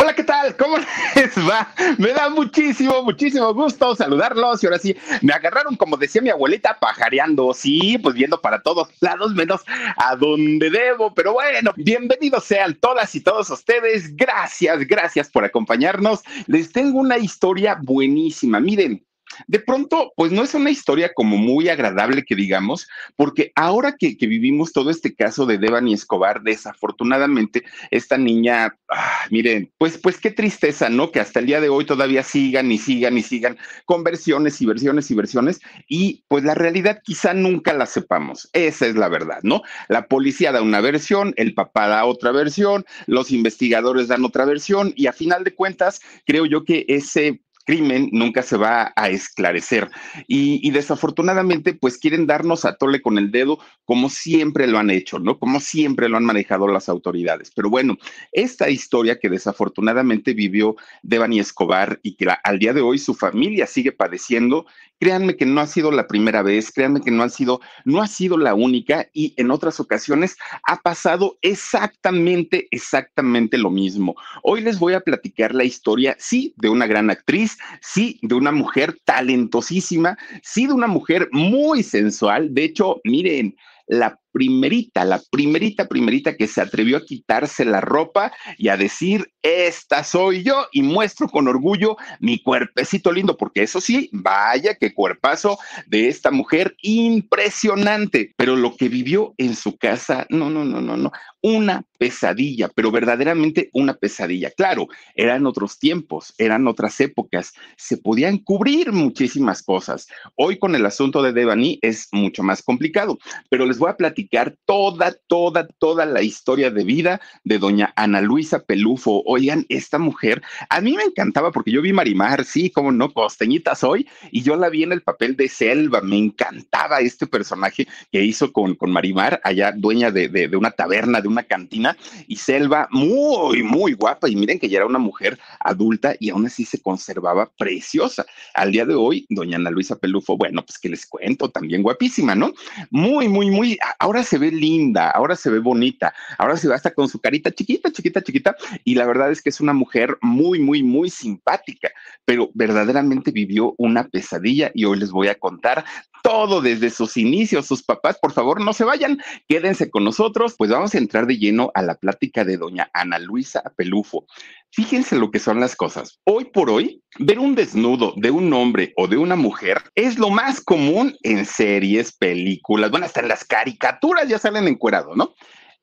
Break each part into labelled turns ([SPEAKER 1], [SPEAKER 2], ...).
[SPEAKER 1] Hola, ¿qué tal? ¿Cómo les va? Me da muchísimo, muchísimo gusto saludarlos. Y ahora sí, me agarraron, como decía mi abuelita, pajareando. Sí, pues viendo para todos lados, menos a donde debo. Pero bueno, bienvenidos sean todas y todos ustedes. Gracias, gracias por acompañarnos. Les tengo una historia buenísima. Miren, de pronto, pues no es una historia como muy agradable que digamos, porque ahora que, vivimos todo este caso de Devani Escobar, desafortunadamente, esta niña, ah, miren, pues, pues qué tristeza, ¿no? Que hasta el día de hoy todavía sigan y sigan y sigan con versiones y versiones y versiones, y pues la realidad quizá nunca la sepamos. Esa es la verdad, ¿no? La policía da una versión, el papá da otra versión, los investigadores dan otra versión, y a final de cuentas, creo yo que ese crimen nunca se va a esclarecer. Y, desafortunadamente, pues quieren darnos a tole con el dedo como siempre lo han hecho, ¿no? Como siempre lo han manejado las autoridades. Pero bueno, esta historia que desafortunadamente vivió Devani Escobar y que al día de hoy su familia sigue padeciendo, créanme que no ha sido la primera vez, créanme que no ha sido, no ha sido la única y en otras ocasiones ha pasado exactamente, exactamente lo mismo. Hoy les voy a platicar la historia, sí, de una gran actriz, sí, de una mujer talentosísima, sí, de una mujer muy sensual. De hecho, miren, la primerita, la primerita, primerita que se atrevió a quitarse la ropa y a decir, esta soy yo y muestro con orgullo mi cuerpecito lindo, porque eso sí, vaya que cuerpazo de esta mujer impresionante, pero lo que vivió en su casa, no, no, no, no, no, una pesadilla, pero verdaderamente una pesadilla. Claro, eran otros tiempos, eran otras épocas, se podían cubrir muchísimas cosas. Hoy con el asunto de Devani es mucho más complicado, pero les voy a platicar toda, toda, toda la historia de vida de doña Ana Luisa Pelufo. Oigan, esta mujer, a mí me encantaba porque yo vi Marimar, sí, como no, costeñita soy, y yo la vi en el papel de Selva, me encantaba este personaje que hizo con, con Marimar, allá dueña de, de, de una taberna, de una cantina y Selva muy, muy guapa y miren que ya era una mujer adulta y aún así se conservaba preciosa. Al día de hoy, doña Ana Luisa Pelufo, bueno, pues que les cuento, también guapísima, ¿no? Muy, muy, muy, ahora se ve linda, ahora se ve bonita, ahora se ve hasta con su carita chiquita, chiquita, chiquita y la verdad es que es una mujer muy, muy, muy simpática, pero verdaderamente vivió una pesadilla y hoy les voy a contar todo desde sus inicios. Sus papás, por favor, no se vayan, quédense con nosotros, pues vamos a entrar de lleno a la plática de doña Ana Luisa Pelufo. Fíjense lo que son las cosas. Hoy por hoy, ver un desnudo de un hombre o de una mujer es lo más común en series, películas, bueno, hasta en las caricaturas ya salen encuerados, ¿no?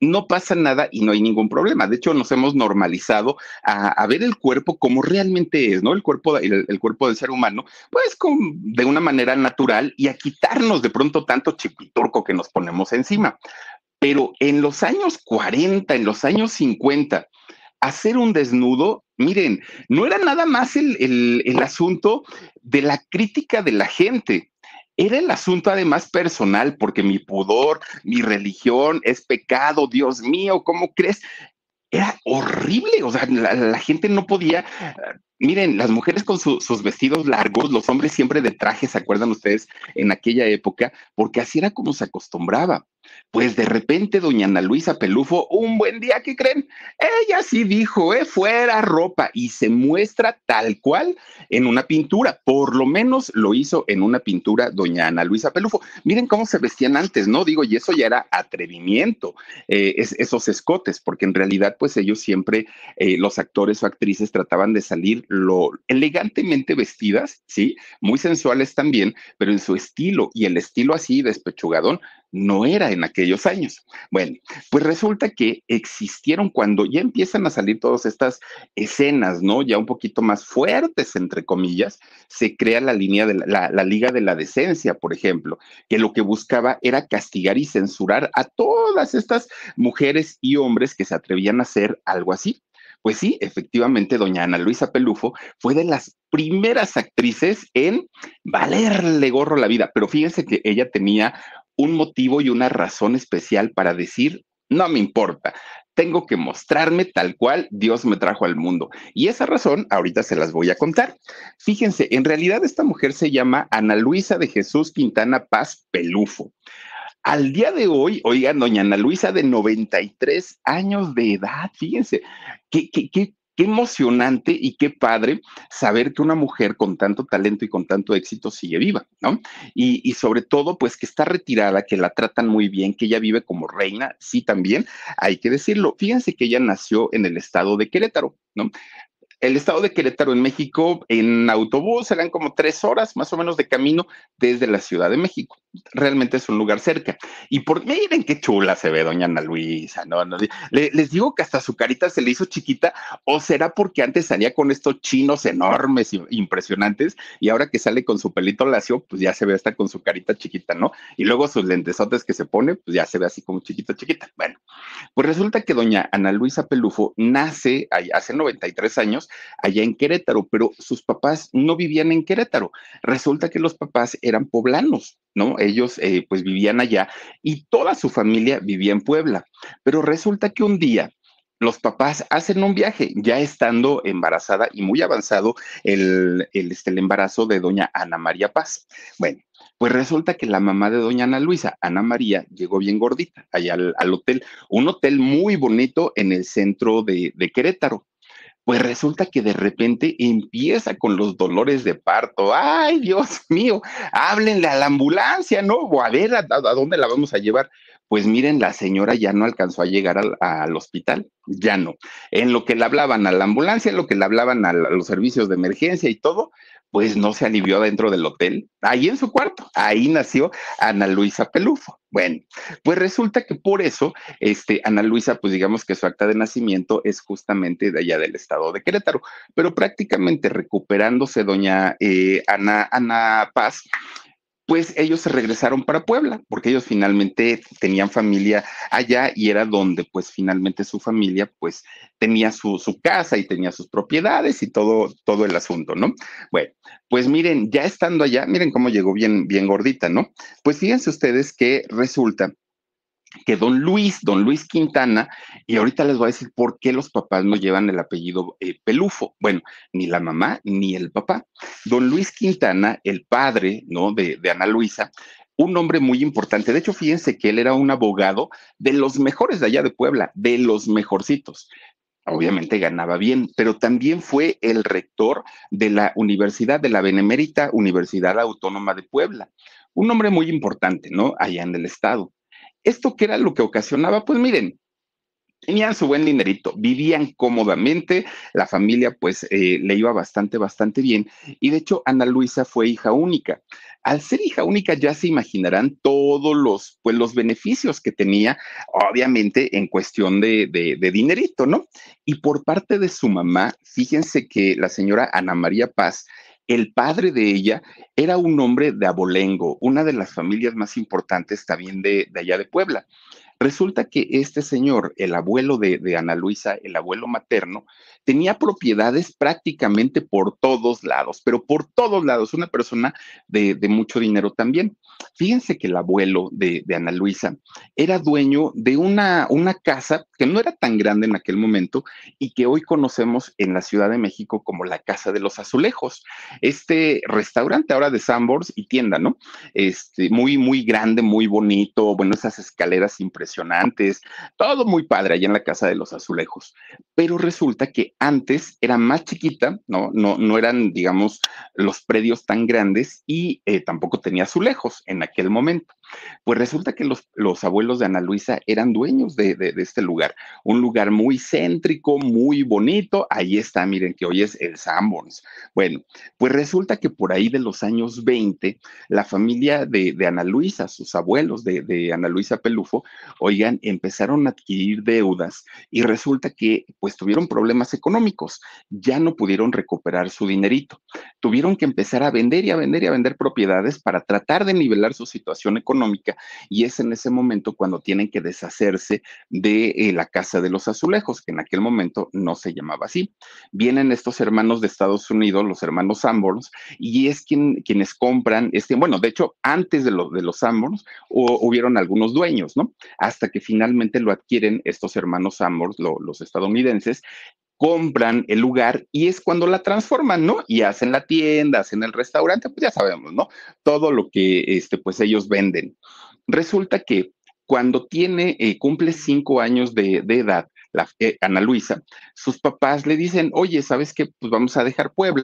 [SPEAKER 1] no pasa nada y no hay ningún problema. De hecho, nos hemos normalizado a, ver el cuerpo como realmente es, ¿no? El cuerpo, el, cuerpo del ser humano, pues de una manera natural y a quitarnos de pronto tanto chipiturco que nos ponemos encima. Pero en los años 40, en los años 50, hacer un desnudo, miren, no era nada más el, el asunto de la crítica de la gente era el asunto además personal, porque mi pudor, mi religión es pecado, Dios mío, ¿cómo crees? Era horrible, o sea, la, gente no podía, Miren, las mujeres con sus vestidos largos, los hombres siempre de traje, ¿se acuerdan ustedes en aquella época? Porque así era como se acostumbraba. Pues de repente, doña Ana Luisa Pelufo, un buen día, ¿qué creen? Ella sí dijo, eh, fuera ropa y se muestra tal cual en una pintura. Por lo menos lo hizo en una pintura doña Ana Luisa Pelufo. Miren cómo se vestían antes, ¿no? Digo, y eso ya era atrevimiento, eh, esos escotes, porque en realidad, pues ellos siempre, eh, los actores o actrices trataban de salir lo elegantemente vestidas, ¿sí? Muy sensuales también, pero en su estilo y el estilo así despechugadón no era en aquellos años. Bueno, pues resulta que existieron cuando ya empiezan a salir todas estas escenas, ¿no? Ya un poquito más fuertes, entre comillas, se crea la línea de la, la, Liga de la Decencia, por ejemplo, que lo que buscaba era castigar y censurar a todas estas mujeres y hombres que se atrevían a hacer algo así. Pues sí, efectivamente, doña Ana Luisa Pelufo fue de las primeras actrices en valerle gorro la vida, pero fíjense que ella tenía un motivo y una razón especial para decir, no me importa, tengo que mostrarme tal cual Dios me trajo al mundo. Y esa razón ahorita se las voy a contar. Fíjense, en realidad esta mujer se llama Ana Luisa de Jesús Quintana Paz Pelufo. Al día de hoy, oigan, doña Ana Luisa de 93 años de edad, fíjense, qué, qué, qué qué emocionante y qué padre saber que una mujer con tanto talento y con tanto éxito sigue viva, ¿no? Y, sobre todo, pues que está retirada, que la tratan muy bien, que ella vive como reina, sí también, hay que decirlo. Fíjense que ella nació en el estado de Querétaro, ¿no? el estado de Querétaro en México en autobús serán como tres horas más o menos de camino desde la Ciudad de México. Realmente es un lugar cerca. Y por miren qué chula se ve doña Ana Luisa, ¿no? les digo que hasta su carita se le hizo chiquita o será porque antes salía con estos chinos enormes e impresionantes y ahora que sale con su pelito lacio, pues ya se ve hasta con su carita chiquita, ¿no? Y luego sus lentesotes que se pone, pues ya se ve así como chiquita, chiquita. Bueno, pues resulta que doña Ana Luisa Pelufo nace hace 93 años allá en Querétaro, pero sus papás no vivían en Querétaro. Resulta que los papás eran poblanos, ¿no? Ellos eh, pues vivían allá y toda su familia vivía en Puebla. Pero resulta que un día los papás hacen un viaje, ya estando embarazada y muy avanzado el, este, el embarazo de doña Ana María Paz. Bueno, pues resulta que la mamá de doña Ana Luisa, Ana María, llegó bien gordita allá al, hotel, un hotel muy bonito en el centro de Querétaro. Pues resulta que de repente empieza con los dolores de parto. Ay, Dios mío, háblenle a la ambulancia, ¿no? O a ver a, dónde la vamos a llevar. Pues miren, la señora ya no alcanzó a llegar al, al, hospital, ya no. En lo que le hablaban a la ambulancia, en lo que le hablaban a los servicios de emergencia y todo, pues no se alivió dentro del hotel, ahí en su cuarto. Ahí nació Ana Luisa Pelufo. Bueno, pues resulta que por eso, este, Ana Luisa, pues digamos que su acta de nacimiento es justamente de allá del estado de Querétaro, pero prácticamente recuperándose doña eh, Ana, Ana Paz, pues ellos se regresaron para Puebla, porque ellos finalmente tenían familia allá y era donde pues finalmente su familia pues tenía su, su, casa y tenía sus propiedades y todo, todo el asunto, ¿no? Bueno, pues miren, ya estando allá, miren cómo llegó bien, bien gordita, ¿no? Pues fíjense ustedes que resulta que don Luis, don Luis Quintana, y ahorita les voy a decir por qué los papás no llevan el apellido eh, Pelufo. Bueno, ni la mamá ni el papá. Don Luis Quintana, el padre, ¿no? De, de Ana Luisa, un hombre muy importante. De hecho, fíjense que él era un abogado de los mejores de allá de Puebla, de los mejorcitos. Obviamente ganaba bien, pero también fue el rector de la Universidad de la Benemérita Universidad Autónoma de Puebla. Un hombre muy importante, ¿no? Allá en el estado. ¿Esto qué era lo que ocasionaba? Pues miren, tenían su buen dinerito, vivían cómodamente, la familia pues eh, le iba bastante, bastante bien. Y de hecho, Ana Luisa fue hija única. Al ser hija única ya se imaginarán todos los, pues, los beneficios que tenía, obviamente en cuestión de, de, de dinerito, ¿no? Y por parte de su mamá, fíjense que la señora Ana María Paz el padre de ella era un hombre de Abolengo, una de las familias más importantes también de, allá de Puebla. Resulta que este señor, el abuelo de, Ana Luisa, el abuelo materno, tenía propiedades prácticamente por todos lados, pero por todos lados, una persona de, mucho dinero también. Fíjense que el abuelo de, de, Ana Luisa era dueño de una, una casa que no era tan grande en aquel momento y que hoy conocemos en la Ciudad de México como la Casa de los Azulejos. Este restaurante ahora de Sambors y tienda, ¿no? Este, muy, muy grande, muy bonito, bueno, esas escaleras impresionantes, todo muy padre allá en la Casa de los Azulejos. Pero resulta que antes era más chiquita, ¿no? No, no eran, digamos, los predios tan grandes y eh, tampoco tenía azulejos en aquel momento. Pues resulta que los, los abuelos de Ana Luisa eran dueños de, de, este lugar, un lugar muy céntrico, muy bonito. Ahí está, miren que hoy es el Sanborns. Bueno, pues resulta que por ahí de los años 20, la familia de, de Ana Luisa, sus abuelos de, de Ana Luisa Pelufo, oigan, empezaron a adquirir deudas y resulta que pues tuvieron problemas económicos, ya no pudieron recuperar su dinerito, tuvieron que empezar a vender y a vender y a vender propiedades para tratar de nivelar su situación económica y es en ese momento cuando tienen que deshacerse de eh, la Casa de los Azulejos, que en aquel momento no se llamaba así. Vienen estos hermanos de Estados Unidos, los hermanos Sanborns, y es quien, quienes compran, este, bueno, de hecho, antes de, de los Sanborns hubieron algunos dueños, ¿no? Hasta que finalmente lo adquieren estos hermanos Sanborns, lo, los estadounidenses, compran el lugar y es cuando la transforman, ¿no? Y hacen la tienda, hacen el restaurante, pues ya sabemos, ¿no? Todo lo que, este, pues ellos venden. Resulta que cuando tiene, eh, cumple cinco años de, de edad, la, eh, Ana Luisa, sus papás le dicen, oye, ¿sabes qué? Pues vamos a dejar Puebla.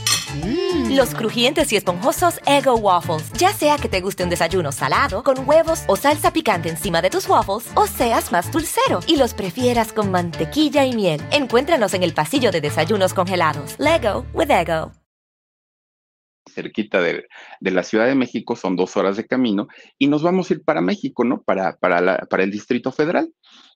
[SPEAKER 2] Mm. Los crujientes y esponjosos Ego Waffles. Ya sea que te guste un desayuno salado, con huevos o salsa picante encima de tus waffles, o seas más dulcero y los prefieras con mantequilla y miel. Encuéntranos en el pasillo de desayunos congelados. Lego with Ego.
[SPEAKER 1] cerquita de, de, la Ciudad de México, son dos horas de camino, y nos vamos a ir para México, ¿no? Para, para, la, para el Distrito Federal.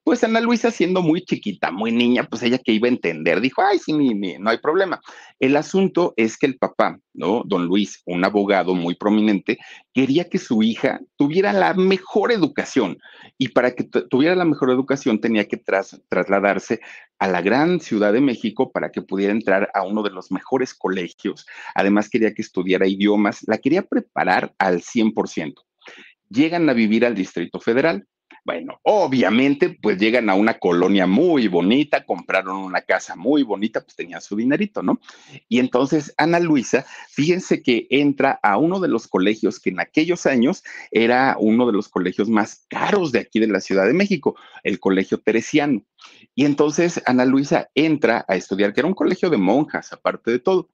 [SPEAKER 1] Pues Ana Luisa, siendo muy chiquita, muy niña, pues ella que iba a entender, dijo, ay, sí, ni, no hay problema. El asunto es que el papá, ¿no? Don Luis, un abogado muy prominente, quería que su hija tuviera la mejor educación. Y para que tuviera la mejor educación tenía que tras trasladarse a la gran Ciudad de México para que pudiera entrar a uno de los mejores colegios. Además, quería que estudiara idiomas, la quería preparar al 100%. Llegan a vivir al Distrito Federal bueno, obviamente, pues llegan a una colonia muy bonita, compraron una casa muy bonita, pues tenían su dinerito, ¿no? Y entonces Ana Luisa, fíjense que entra a uno de los colegios que en aquellos años era uno de los colegios más caros de aquí de la Ciudad de México, el Colegio Teresiano. Y entonces Ana Luisa entra a estudiar, que era un colegio de monjas, aparte de todo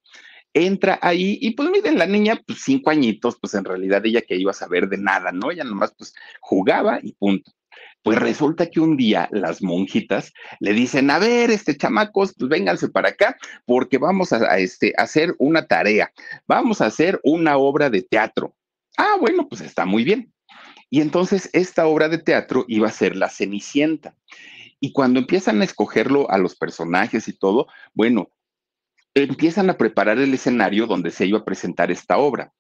[SPEAKER 1] entra ahí y pues miren, la niña, pues cinco añitos, pues en realidad ella que iba a saber de nada, ¿no? Ella nomás pues jugaba y punto. Pues resulta que un día las monjitas le dicen, a ver, este chamacos, pues vénganse para acá porque vamos a, este, a hacer una tarea, vamos a hacer una obra de teatro. Ah, bueno, pues está muy bien. Y entonces esta obra de teatro iba a ser La Cenicienta. Y cuando empiezan a escogerlo a los personajes y todo, bueno, empiezan a preparar el escenario donde se iba a presentar esta obra.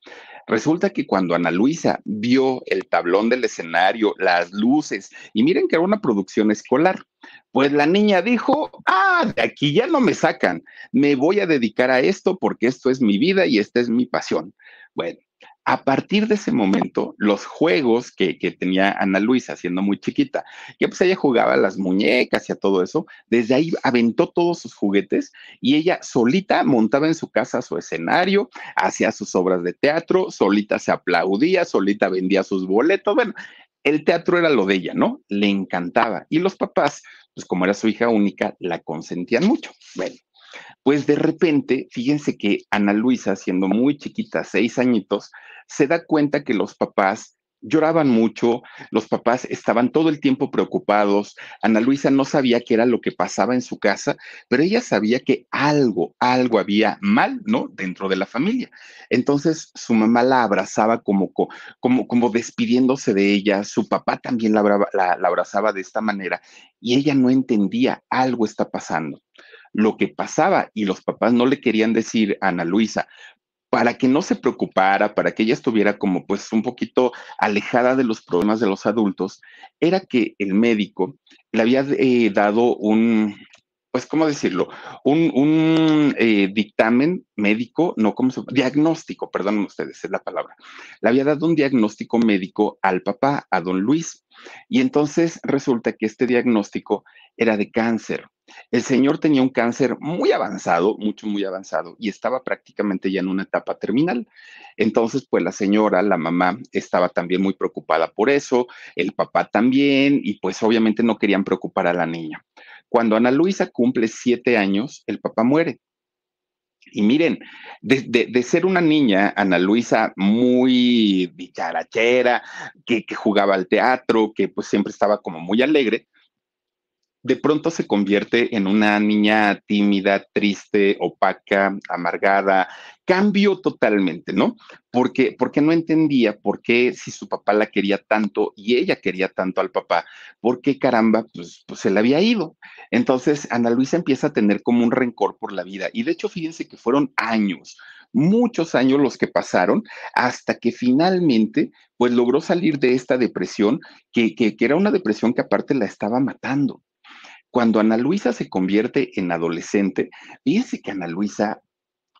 [SPEAKER 1] Resulta que cuando Ana Luisa vio el tablón del escenario, las luces, y miren que era una producción escolar, pues la niña dijo, ah, de aquí ya no me sacan, me voy a dedicar a esto porque esto es mi vida y esta es mi pasión. Bueno, a partir de ese momento, los juegos que, tenía Ana Luisa siendo muy chiquita, que pues ella jugaba a las muñecas y a todo eso, desde ahí aventó todos sus juguetes y ella solita montaba en su casa su escenario, hacía sus obras de teatro, solita se aplaudía, solita vendía sus boletos, bueno, el teatro era lo de ella, ¿no? Le encantaba. Y los papás, pues como era su hija única, la consentían mucho. Bueno, pues de repente, fíjense que Ana Luisa, siendo muy chiquita, seis añitos, se da cuenta que los papás lloraban mucho, los papás estaban todo el tiempo preocupados, Ana Luisa no sabía qué era lo que pasaba en su casa, pero ella sabía que algo, algo había mal, ¿no? Dentro de la familia. Entonces su mamá la abrazaba como, como, como despidiéndose de ella, su papá también la, la, la abrazaba de esta manera y ella no entendía, algo está pasando lo que pasaba y los papás no le querían decir a Ana Luisa, para que no se preocupara, para que ella estuviera como pues un poquito alejada de los problemas de los adultos, era que el médico le había eh, dado un, pues, ¿cómo decirlo? Un, un eh, dictamen médico, no como diagnóstico, perdón ustedes, es la palabra. Le había dado un diagnóstico médico al papá, a don Luis. Y entonces resulta que este diagnóstico era de cáncer. El señor tenía un cáncer muy avanzado, mucho, muy avanzado, y estaba prácticamente ya en una etapa terminal. Entonces, pues la señora, la mamá, estaba también muy preocupada por eso, el papá también, y pues obviamente no querían preocupar a la niña. Cuando Ana Luisa cumple siete años, el papá muere. Y miren, de, ser una niña, Ana Luisa, muy dicharachera, que, que, jugaba al teatro, que pues siempre estaba como muy alegre, de pronto se convierte en una niña tímida, triste, opaca, amargada, cambio totalmente, ¿no? Porque, porque no entendía por qué si su papá la quería tanto y ella quería tanto al papá, por qué caramba, pues, pues se le había ido. Entonces, Ana Luisa empieza a tener como un rencor por la vida. Y de hecho, fíjense que fueron años, muchos años los que pasaron hasta que finalmente, pues logró salir de esta depresión, que, que, que era una depresión que aparte la estaba matando. Cuando Ana Luisa se convierte en adolescente, fíjense que Ana Luisa,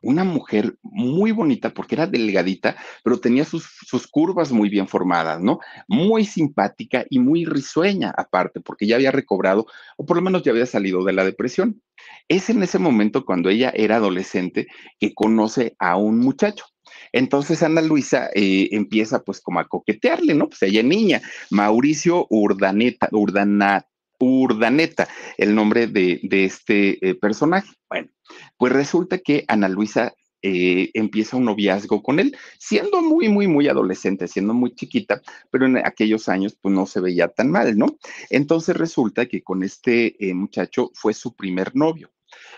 [SPEAKER 1] una mujer muy bonita porque era delgadita, pero tenía sus, sus, curvas muy bien formadas, ¿no? Muy simpática y muy risueña aparte, porque ya había recobrado, o por lo menos ya había salido de la depresión. Es en ese momento cuando ella era adolescente que conoce a un muchacho. Entonces Ana Luisa eh, empieza pues como a coquetearle, ¿no? Pues ella niña, Mauricio Urdaneta, Urdanat, Urdaneta, el nombre de, este eh, personaje. Bueno, pues resulta que Ana Luisa eh, empieza un noviazgo con él, siendo muy, muy, muy adolescente, siendo muy chiquita, pero en aquellos años pues no se veía tan mal, ¿no? Entonces resulta que con este eh, muchacho fue su primer novio.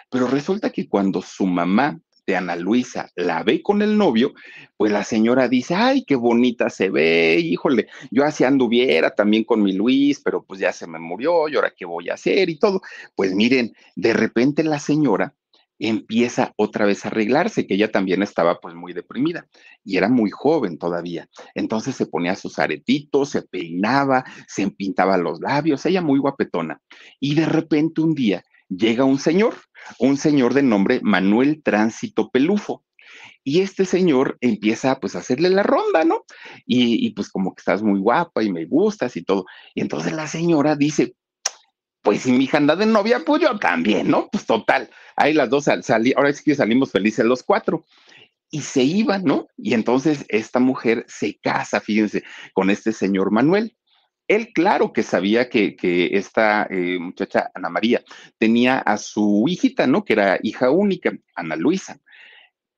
[SPEAKER 1] Pero resulta que cuando su mamá de Ana Luisa la ve con el novio, pues la señora dice, ay, qué bonita se ve, híjole, yo así anduviera también con mi Luis, pero pues ya se me murió, y ahora qué voy a hacer y todo. Pues miren, de repente la señora empieza otra vez a arreglarse, que ella también estaba pues muy deprimida y era muy joven todavía. Entonces se ponía sus aretitos, se peinaba, se empintaba los labios, ella muy guapetona. Y de repente un día llega un señor, un señor de nombre Manuel Tránsito Pelufo. Y este señor empieza pues a hacerle la ronda, ¿no? Y, pues como que estás muy guapa y me gustas y todo. Y entonces la señora dice, pues si mi hija anda de novia, pues yo también, ¿no? Pues total, ahí las dos salí, ahora sí que salimos felices los cuatro. Y se iban, ¿no? Y entonces esta mujer se casa, fíjense, con este señor Manuel. Él, claro que sabía que, esta eh, muchacha, Ana María, tenía a su hijita, ¿no? Que era hija única, Ana Luisa.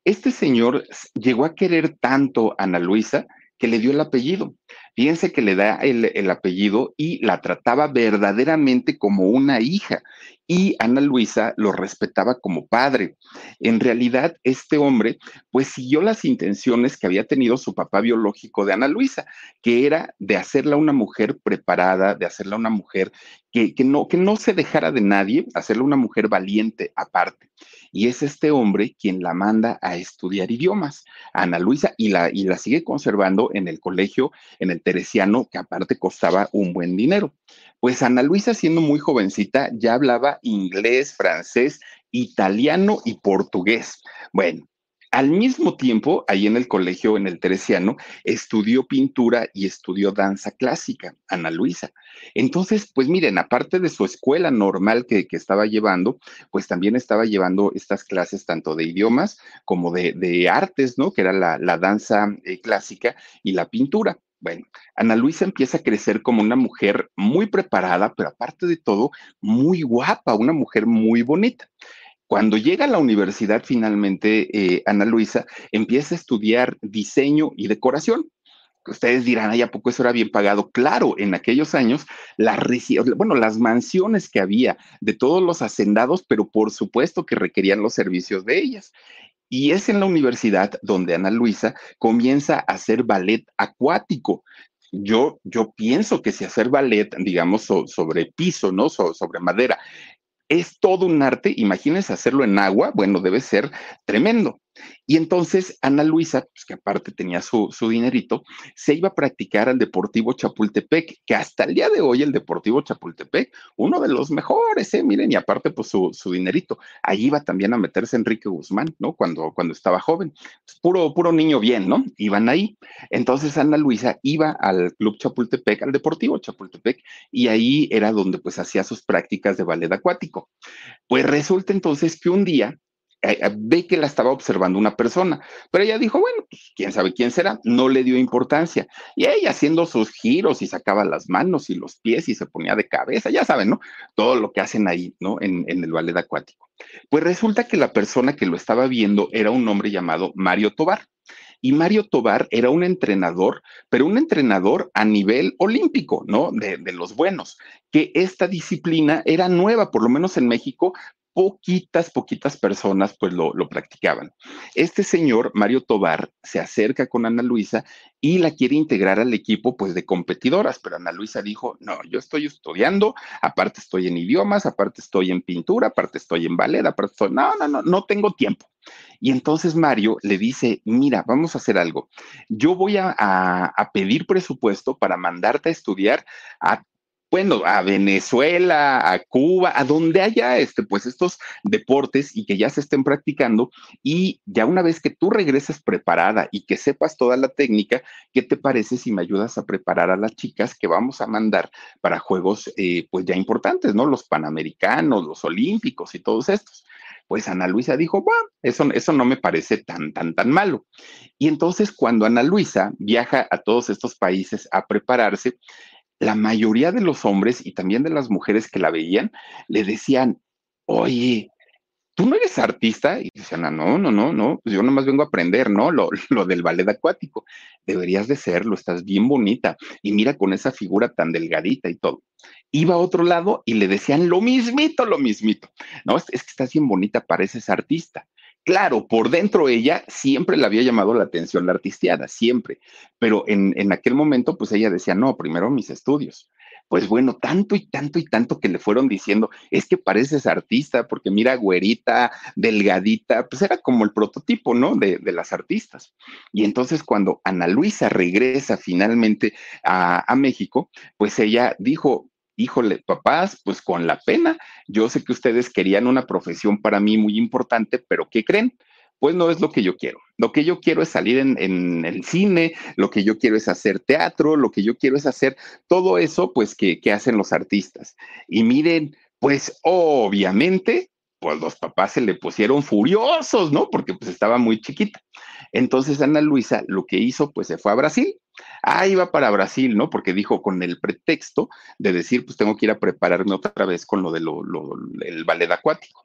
[SPEAKER 1] Este señor llegó a querer tanto a Ana Luisa que le dio el apellido. Fíjense que le da el, el, apellido y la trataba verdaderamente como una hija. Y Ana Luisa lo respetaba como padre. En realidad, este hombre, pues siguió las intenciones que había tenido su papá biológico de Ana Luisa, que era de hacerla una mujer preparada, de hacerla una mujer que, que no, que no se dejara de nadie, hacerla una mujer valiente aparte. Y es este hombre quien la manda a estudiar idiomas, Ana Luisa, y la, y la sigue conservando en el colegio, en el Teresiano, que aparte costaba un buen dinero. Pues Ana Luisa, siendo muy jovencita, ya hablaba inglés, francés, italiano y portugués. Bueno, al mismo tiempo, ahí en el colegio, en el Teresiano, estudió pintura y estudió danza clásica, Ana Luisa. Entonces, pues miren, aparte de su escuela normal que, estaba llevando, pues también estaba llevando estas clases tanto de idiomas como de, artes, ¿no? Que era la, danza eh, clásica y la pintura. Bueno, Ana Luisa empieza a crecer como una mujer muy preparada, pero aparte de todo, muy guapa, una mujer muy bonita. Cuando llega a la universidad finalmente, eh, Ana Luisa empieza a estudiar diseño y decoración. Ustedes dirán, ay, ¿a poco eso era bien pagado? Claro, en aquellos años, las, mansiones que había de todos los hacendados, pero por supuesto que requerían los servicios de ellas. Y es en la universidad donde Ana Luisa comienza a hacer ballet acuático. Yo, yo pienso que si hacer ballet, digamos, sobre piso, ¿no? sobre madera, es todo un arte, imagínense hacerlo en agua, bueno, debe ser tremendo. Y entonces Ana Luisa, pues que aparte tenía su, dinerito, se iba a practicar al Deportivo Chapultepec, que hasta el día de hoy el Deportivo Chapultepec, uno de los mejores, ¿eh? miren, y aparte pues su, dinerito. Ahí iba también a meterse Enrique Guzmán, ¿no? Cuando, cuando estaba joven. Pues, puro, puro niño bien, ¿no? Iban ahí. Entonces Ana Luisa iba al Club Chapultepec, al Deportivo Chapultepec, y ahí era donde pues hacía sus prácticas de ballet acuático. Pues resulta entonces que un día ve que la estaba observando una persona, pero ella dijo, bueno, pues quién sabe quién será, no le dio importancia. Y ella haciendo sus giros y sacaba las manos y los pies y se ponía de cabeza, ya saben, ¿no? Todo lo que hacen ahí, ¿no? En, el ballet acuático. Pues resulta que la persona que lo estaba viendo era un hombre llamado Mario Tobar. Y Mario Tobar era un entrenador, pero un entrenador a nivel olímpico, ¿no? De, los buenos, que esta disciplina era nueva, por lo menos en México, poquitas, poquitas personas pues lo, practicaban. Este señor, Mario Tobar, se acerca con Ana Luisa y la quiere integrar al equipo pues de competidoras, pero Ana Luisa dijo, no, yo estoy estudiando, aparte estoy en idiomas, aparte estoy en pintura, aparte estoy en ballet, aparte estoy, no, no, no, no tengo tiempo. Y entonces Mario le dice, mira, vamos a hacer algo. Yo voy a, a, pedir presupuesto para mandarte a estudiar a bueno, a Venezuela, a Cuba, a donde haya este, pues estos deportes y que ya se estén practicando y ya una vez que tú regreses preparada y que sepas toda la técnica, ¿qué te parece si me ayudas a preparar a las chicas que vamos a mandar para juegos eh, pues ya importantes, ¿no? Los panamericanos, los olímpicos y todos estos pues Ana Luisa dijo, bueno, eso, eso no me parece tan, tan, tan malo. Y entonces cuando Ana Luisa viaja a todos estos países a prepararse, la mayoría de los hombres y también de las mujeres que la veían le decían, oye, tú no eres artista. Y decían, ah, no, no, no, no, pues yo nomás vengo a aprender, ¿no? Lo, lo del ballet acuático. Deberías de serlo, estás bien bonita. Y mira con esa figura tan delgadita y todo. Iba a otro lado y le decían lo mismito, lo mismito. No, es, es que estás bien bonita, pareces artista. Claro, por dentro ella siempre le había llamado la atención la artistiada, siempre, pero en, en, aquel momento pues ella decía, no, primero mis estudios. Pues bueno, tanto y tanto y tanto que le fueron diciendo, es que pareces artista, porque mira, güerita, delgadita, pues era como el prototipo, ¿no? De, de las artistas. Y entonces cuando Ana Luisa regresa finalmente a, a México, pues ella dijo, híjole, papás, pues con la pena, yo sé que ustedes querían una profesión para mí muy importante, pero ¿qué creen? Pues no es lo que yo quiero. Lo que yo quiero es salir en, el cine, lo que yo quiero es hacer teatro, lo que yo quiero es hacer todo eso, pues que, hacen los artistas. Y miren, pues obviamente pues los papás se le pusieron furiosos, ¿no? Porque pues estaba muy chiquita. Entonces Ana Luisa lo que hizo, pues se fue a Brasil. Ah, iba para Brasil, ¿no? Porque dijo con el pretexto de decir, pues tengo que ir a prepararme otra vez con lo del de ballet acuático.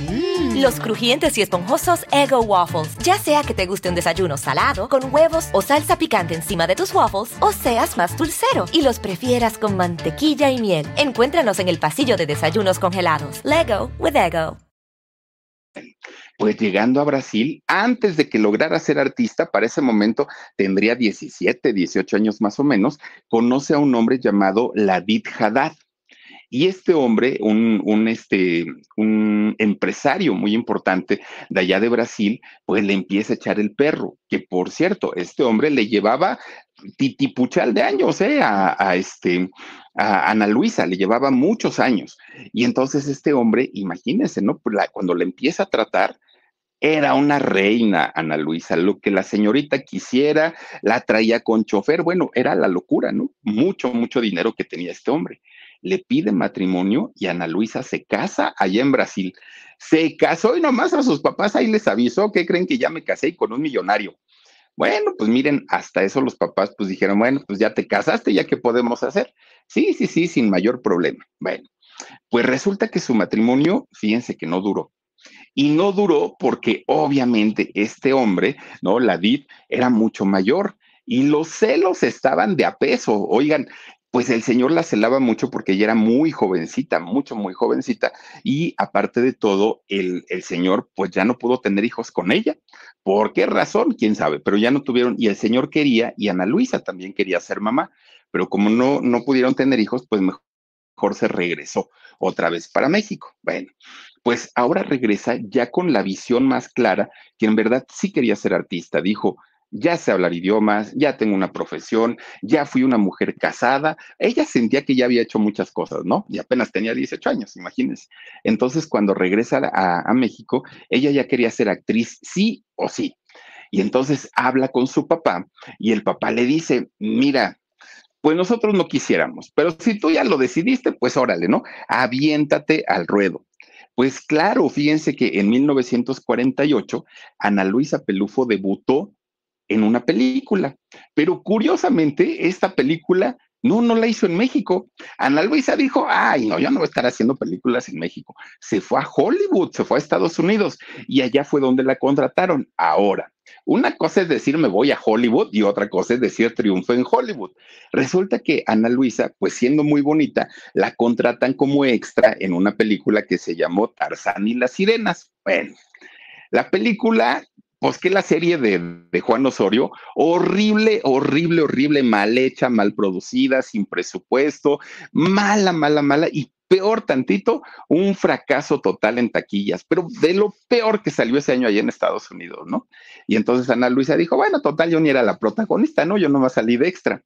[SPEAKER 2] Mm. Los crujientes y esponjosos Ego Waffles. Ya sea que te guste un desayuno salado, con huevos o salsa picante encima de tus waffles, o seas más dulcero y los prefieras con mantequilla y miel. Encuéntranos en el pasillo de desayunos congelados. Lego with Ego.
[SPEAKER 1] Pues llegando a Brasil, antes de que lograra ser artista, para ese momento tendría 17, 18 años más o menos, conoce a un hombre llamado Ladid Haddad. Y este hombre, un, este, un empresario muy importante de allá de Brasil, pues le empieza a echar el perro, que por cierto, este hombre le llevaba titipuchal de años, ¿eh? A, este, a Ana Luisa, le llevaba muchos años. Y entonces este hombre, imagínense, ¿no? cuando le empieza a tratar, era una reina, Ana Luisa, lo que la señorita quisiera, la traía con chofer, bueno, era la locura, ¿no? Mucho, mucho dinero que tenía este hombre le pide matrimonio y Ana Luisa se casa allá en Brasil. Se casó y nomás a sus papás ahí les avisó que creen que ya me casé y con un millonario. Bueno, pues miren, hasta eso los papás pues dijeron, bueno, pues ya te casaste, ya qué podemos hacer. Sí, sí, sí, sin mayor problema. Bueno, pues resulta que su matrimonio, fíjense que no duró. Y no duró porque obviamente este hombre, ¿no? Ladid era mucho mayor y los celos estaban de a peso. Oigan, pues el señor la celaba mucho porque ella era muy jovencita, mucho, muy jovencita. Y aparte de todo, el, señor pues ya no pudo tener hijos con ella. ¿Por qué razón? ¿Quién sabe? Pero ya no tuvieron, y el señor quería, y Ana Luisa también quería ser mamá, pero como no, no pudieron tener hijos, pues mejor se regresó otra vez para México. Bueno, pues ahora regresa ya con la visión más clara, que en verdad sí quería ser artista. Dijo, ya sé hablar idiomas, ya tengo una profesión, ya fui una mujer casada. Ella sentía que ya había hecho muchas cosas, ¿no? Y apenas tenía 18 años, imagínense. Entonces, cuando regresa a, México, ella ya quería ser actriz, sí o sí. Y entonces habla con su papá y el papá le dice, mira, pues nosotros no quisiéramos, pero si tú ya lo decidiste, pues órale, ¿no? Aviéntate al ruedo. Pues claro, fíjense que en 1948 Ana Luisa Pelufo debutó en una película. Pero curiosamente, esta película no, no la hizo en México. Ana Luisa dijo, ay, no, yo no voy a estar haciendo películas en México. Se fue a Hollywood, se fue a Estados Unidos y allá fue donde la contrataron. Ahora, una cosa es decir me voy a Hollywood y otra cosa es decir triunfo en Hollywood. Resulta que Ana Luisa, pues siendo muy bonita, la contratan como extra en una película que se llamó Tarzán y las Sirenas. Bueno, la película pues que la serie de, Juan Osorio, horrible, horrible, horrible, mal hecha, mal producida, sin presupuesto, mala, mala, mala, y peor tantito, un fracaso total en taquillas, pero de lo peor que salió ese año allá en Estados Unidos, ¿no? Y entonces Ana Luisa dijo, bueno, total, yo ni era la protagonista, ¿no? Yo no a salir de extra.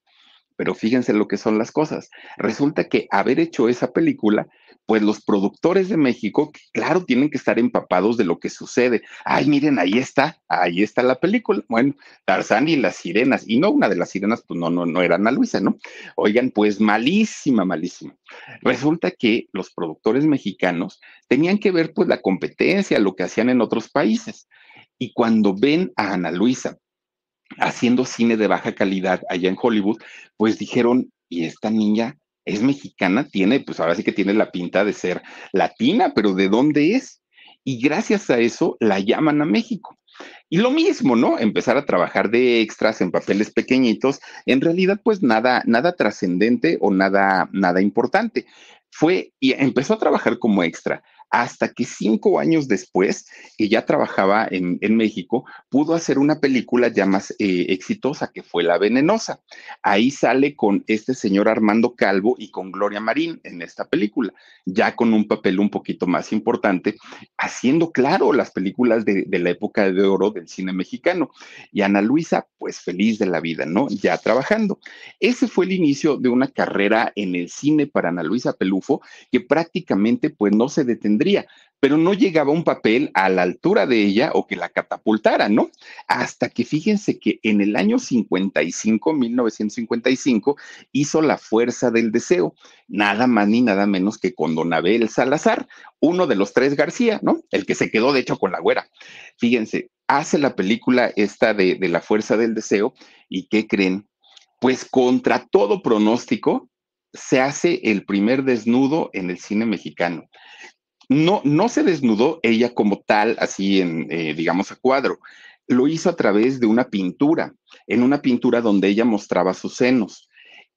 [SPEAKER 1] Pero fíjense lo que son las cosas. Resulta que haber hecho esa película pues los productores de México, claro, tienen que estar empapados de lo que sucede. Ay, miren, ahí está, ahí está la película. Bueno, Tarzán y las sirenas, y no una de las sirenas, pues no, no, no era Ana Luisa, ¿no? Oigan, pues malísima, malísima. Resulta que los productores mexicanos tenían que ver pues la competencia, lo que hacían en otros países. Y cuando ven a Ana Luisa haciendo cine de baja calidad allá en Hollywood, pues dijeron, ¿y esta niña? Es mexicana, tiene, pues ahora sí que tiene la pinta de ser latina, pero ¿de dónde es? Y gracias a eso la llaman a México. Y lo mismo, ¿no? Empezar a trabajar de extras en papeles pequeñitos, en realidad pues nada, nada trascendente o nada, nada importante. Fue y empezó a trabajar como extra hasta que cinco años después, que ya trabajaba en, México, pudo hacer una película ya más eh, exitosa, que fue La Venenosa. Ahí sale con este señor Armando Calvo y con Gloria Marín en esta película, ya con un papel un poquito más importante, haciendo, claro, las películas de, la época de oro del cine mexicano. Y Ana Luisa, pues feliz de la vida, ¿no? Ya trabajando. Ese fue el inicio de una carrera en el cine para Ana Luisa Pelufo, que prácticamente pues no se pero no llegaba un papel a la altura de ella o que la catapultara, ¿no? Hasta que fíjense que en el año 55, 1955, hizo La Fuerza del Deseo, nada más ni nada menos que con Don Abel Salazar, uno de los tres García, ¿no? El que se quedó de hecho con la güera. Fíjense, hace la película esta de, de La Fuerza del Deseo y ¿qué creen? Pues contra todo pronóstico, se hace el primer desnudo en el cine mexicano no, no se desnudó ella como tal, así en, eh, digamos, a cuadro. Lo hizo a través de una pintura, en una pintura donde ella mostraba sus senos.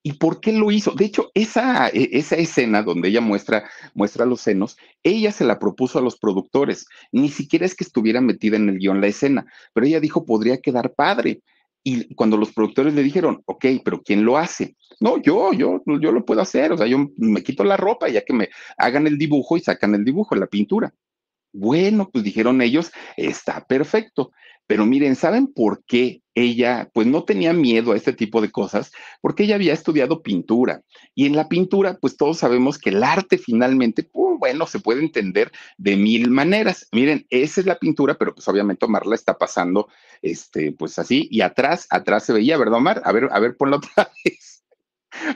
[SPEAKER 1] ¿Y por qué lo hizo? De hecho, esa, e, esa escena donde ella muestra, muestra los senos, ella se la propuso a los productores. Ni siquiera es que estuviera metida en el guion la escena, pero ella dijo, podría quedar padre. Y cuando los productores le dijeron, ok, pero ¿quién lo hace? No, yo, yo, yo lo puedo hacer. O sea, yo me quito la ropa ya que me hagan el dibujo y sacan el dibujo, la pintura. Bueno, pues dijeron ellos, está perfecto. Pero miren, ¿saben por qué ella, pues no tenía miedo a este tipo de cosas? Porque ella había estudiado pintura. Y en la pintura, pues todos sabemos que el arte finalmente, pues, bueno, se puede entender de mil maneras. Miren, esa es la pintura, pero pues obviamente Omar la está pasando, este, pues así. Y atrás, atrás se veía, ¿verdad, Omar? A ver, a ver, ponlo otra vez.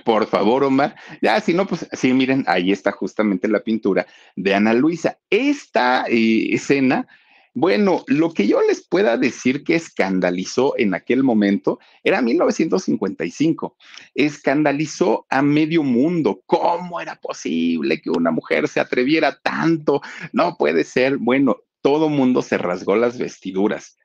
[SPEAKER 1] Por favor, Omar. Ya, si no, pues sí, miren, ahí está justamente la pintura de Ana Luisa. Esta eh, escena Bueno, lo que yo les pueda decir que escandalizó en aquel momento era 1955. Escandalizó a medio mundo. ¿Cómo era posible que una mujer se atreviera tanto? No puede ser. Bueno, todo mundo se rasgó las vestiduras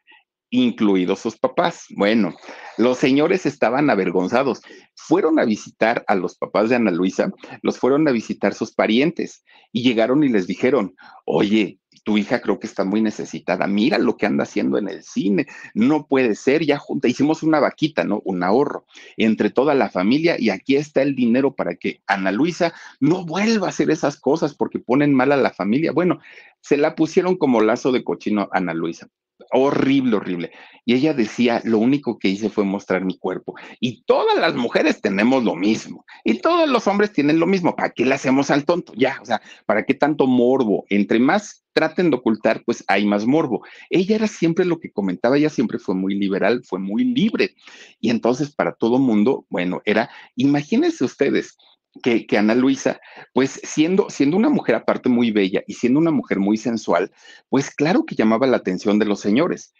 [SPEAKER 1] incluidos sus papás. Bueno, los señores estaban avergonzados. Fueron a visitar a los papás de Ana Luisa, los fueron a visitar sus parientes y llegaron y les dijeron, oye, tu hija creo que está muy necesitada, mira lo que anda haciendo en el cine, no puede ser, ya junta, hicimos una vaquita, ¿no? Un ahorro entre toda la familia y aquí está el dinero para que Ana Luisa no vuelva a hacer esas cosas porque ponen mal a la familia. Bueno, se la pusieron como lazo de cochino a Ana Luisa horrible, horrible. Y ella decía, lo único que hice fue mostrar mi cuerpo. Y todas las mujeres tenemos lo mismo. Y todos los hombres tienen lo mismo. ¿Para qué le hacemos al tonto? Ya, o sea, ¿para qué tanto morbo? Entre más traten de ocultar, pues hay más morbo. Ella era siempre lo que comentaba, ella siempre fue muy liberal, fue muy libre. Y entonces para todo mundo, bueno, era, imagínense ustedes, que, Ana Luisa, pues siendo, siendo una mujer aparte muy bella y siendo una mujer muy sensual, pues claro que llamaba la atención de los señores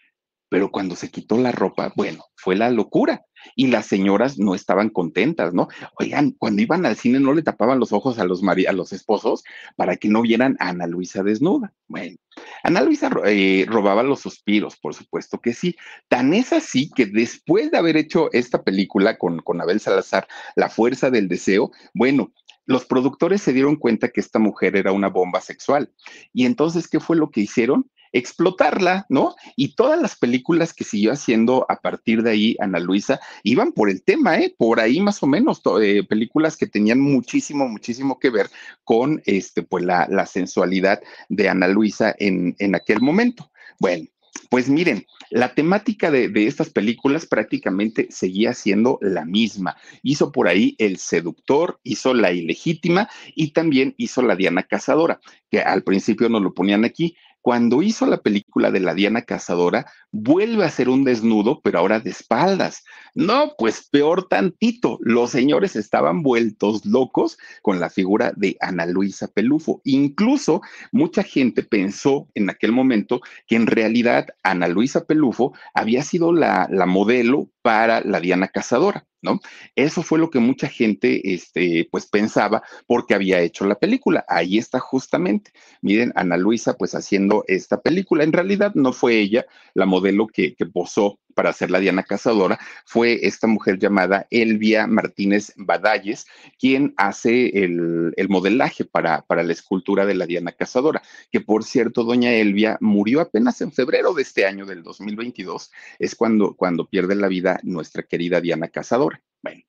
[SPEAKER 1] pero cuando se quitó la ropa, bueno, fue la locura. Y las señoras no estaban contentas, ¿no? Oigan, cuando iban al cine no le tapaban los ojos a los, a los esposos para que no vieran a Ana Luisa desnuda. Bueno, Ana Luisa eh, robaba los suspiros, por supuesto que sí. Tan es así que después de haber hecho esta película con, con Abel Salazar, La Fuerza del Deseo, bueno, los productores se dieron cuenta que esta mujer era una bomba sexual. Y entonces, ¿qué fue lo que hicieron? Explotarla, ¿no? Y todas las películas que siguió haciendo a partir de ahí Ana Luisa iban por el tema, ¿eh? Por ahí más o menos, eh, películas que tenían muchísimo, muchísimo que ver con este, pues la, la sensualidad de Ana Luisa en, en aquel momento. Bueno, pues miren, la temática de, de, estas películas prácticamente seguía siendo la misma. Hizo por ahí El Seductor, hizo La Ilegítima y también hizo La Diana Cazadora, que al principio nos lo ponían aquí, cuando hizo la película de la Diana Cazadora, vuelve a ser un desnudo, pero ahora de espaldas. No, pues peor tantito. Los señores estaban vueltos locos con la figura de Ana Luisa Pelufo. Incluso mucha gente pensó en aquel momento que en realidad Ana Luisa Pelufo había sido la, la modelo para la Diana Cazadora. ¿no? Eso fue lo que mucha gente, este, pues pensaba porque había hecho la película. Ahí está justamente. Miren, Ana Luisa, pues haciendo esta película. En realidad no fue ella la modelo que, que posó para hacer la Diana Cazadora fue esta mujer llamada Elvia Martínez Badalles, quien hace el, modelaje para, para, la escultura de la Diana Cazadora, que por cierto, doña Elvia murió apenas en febrero de este año del 2022, es cuando, cuando pierde la vida nuestra querida Diana Cazadora. Bueno,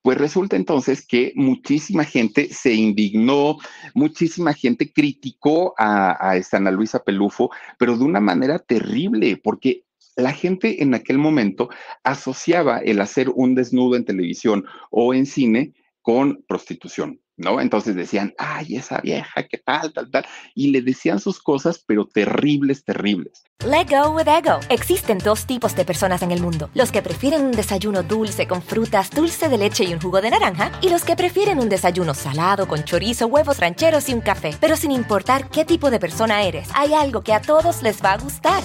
[SPEAKER 1] pues resulta entonces que muchísima gente se indignó, muchísima gente criticó a, a Luisa Pelufo, pero de una manera terrible, porque la gente en aquel momento asociaba el hacer un desnudo en televisión o en cine con prostitución, ¿no? Entonces decían, ay, esa vieja, qué tal, tal, tal, y le decían sus cosas, pero terribles, terribles.
[SPEAKER 2] Let go with ego. Existen dos tipos de personas en el mundo: los que prefieren un desayuno dulce con frutas, dulce de leche y un jugo de naranja, y los que prefieren un desayuno salado con chorizo, huevos rancheros y un café. Pero sin importar qué tipo de persona eres, hay algo que a todos les va a gustar.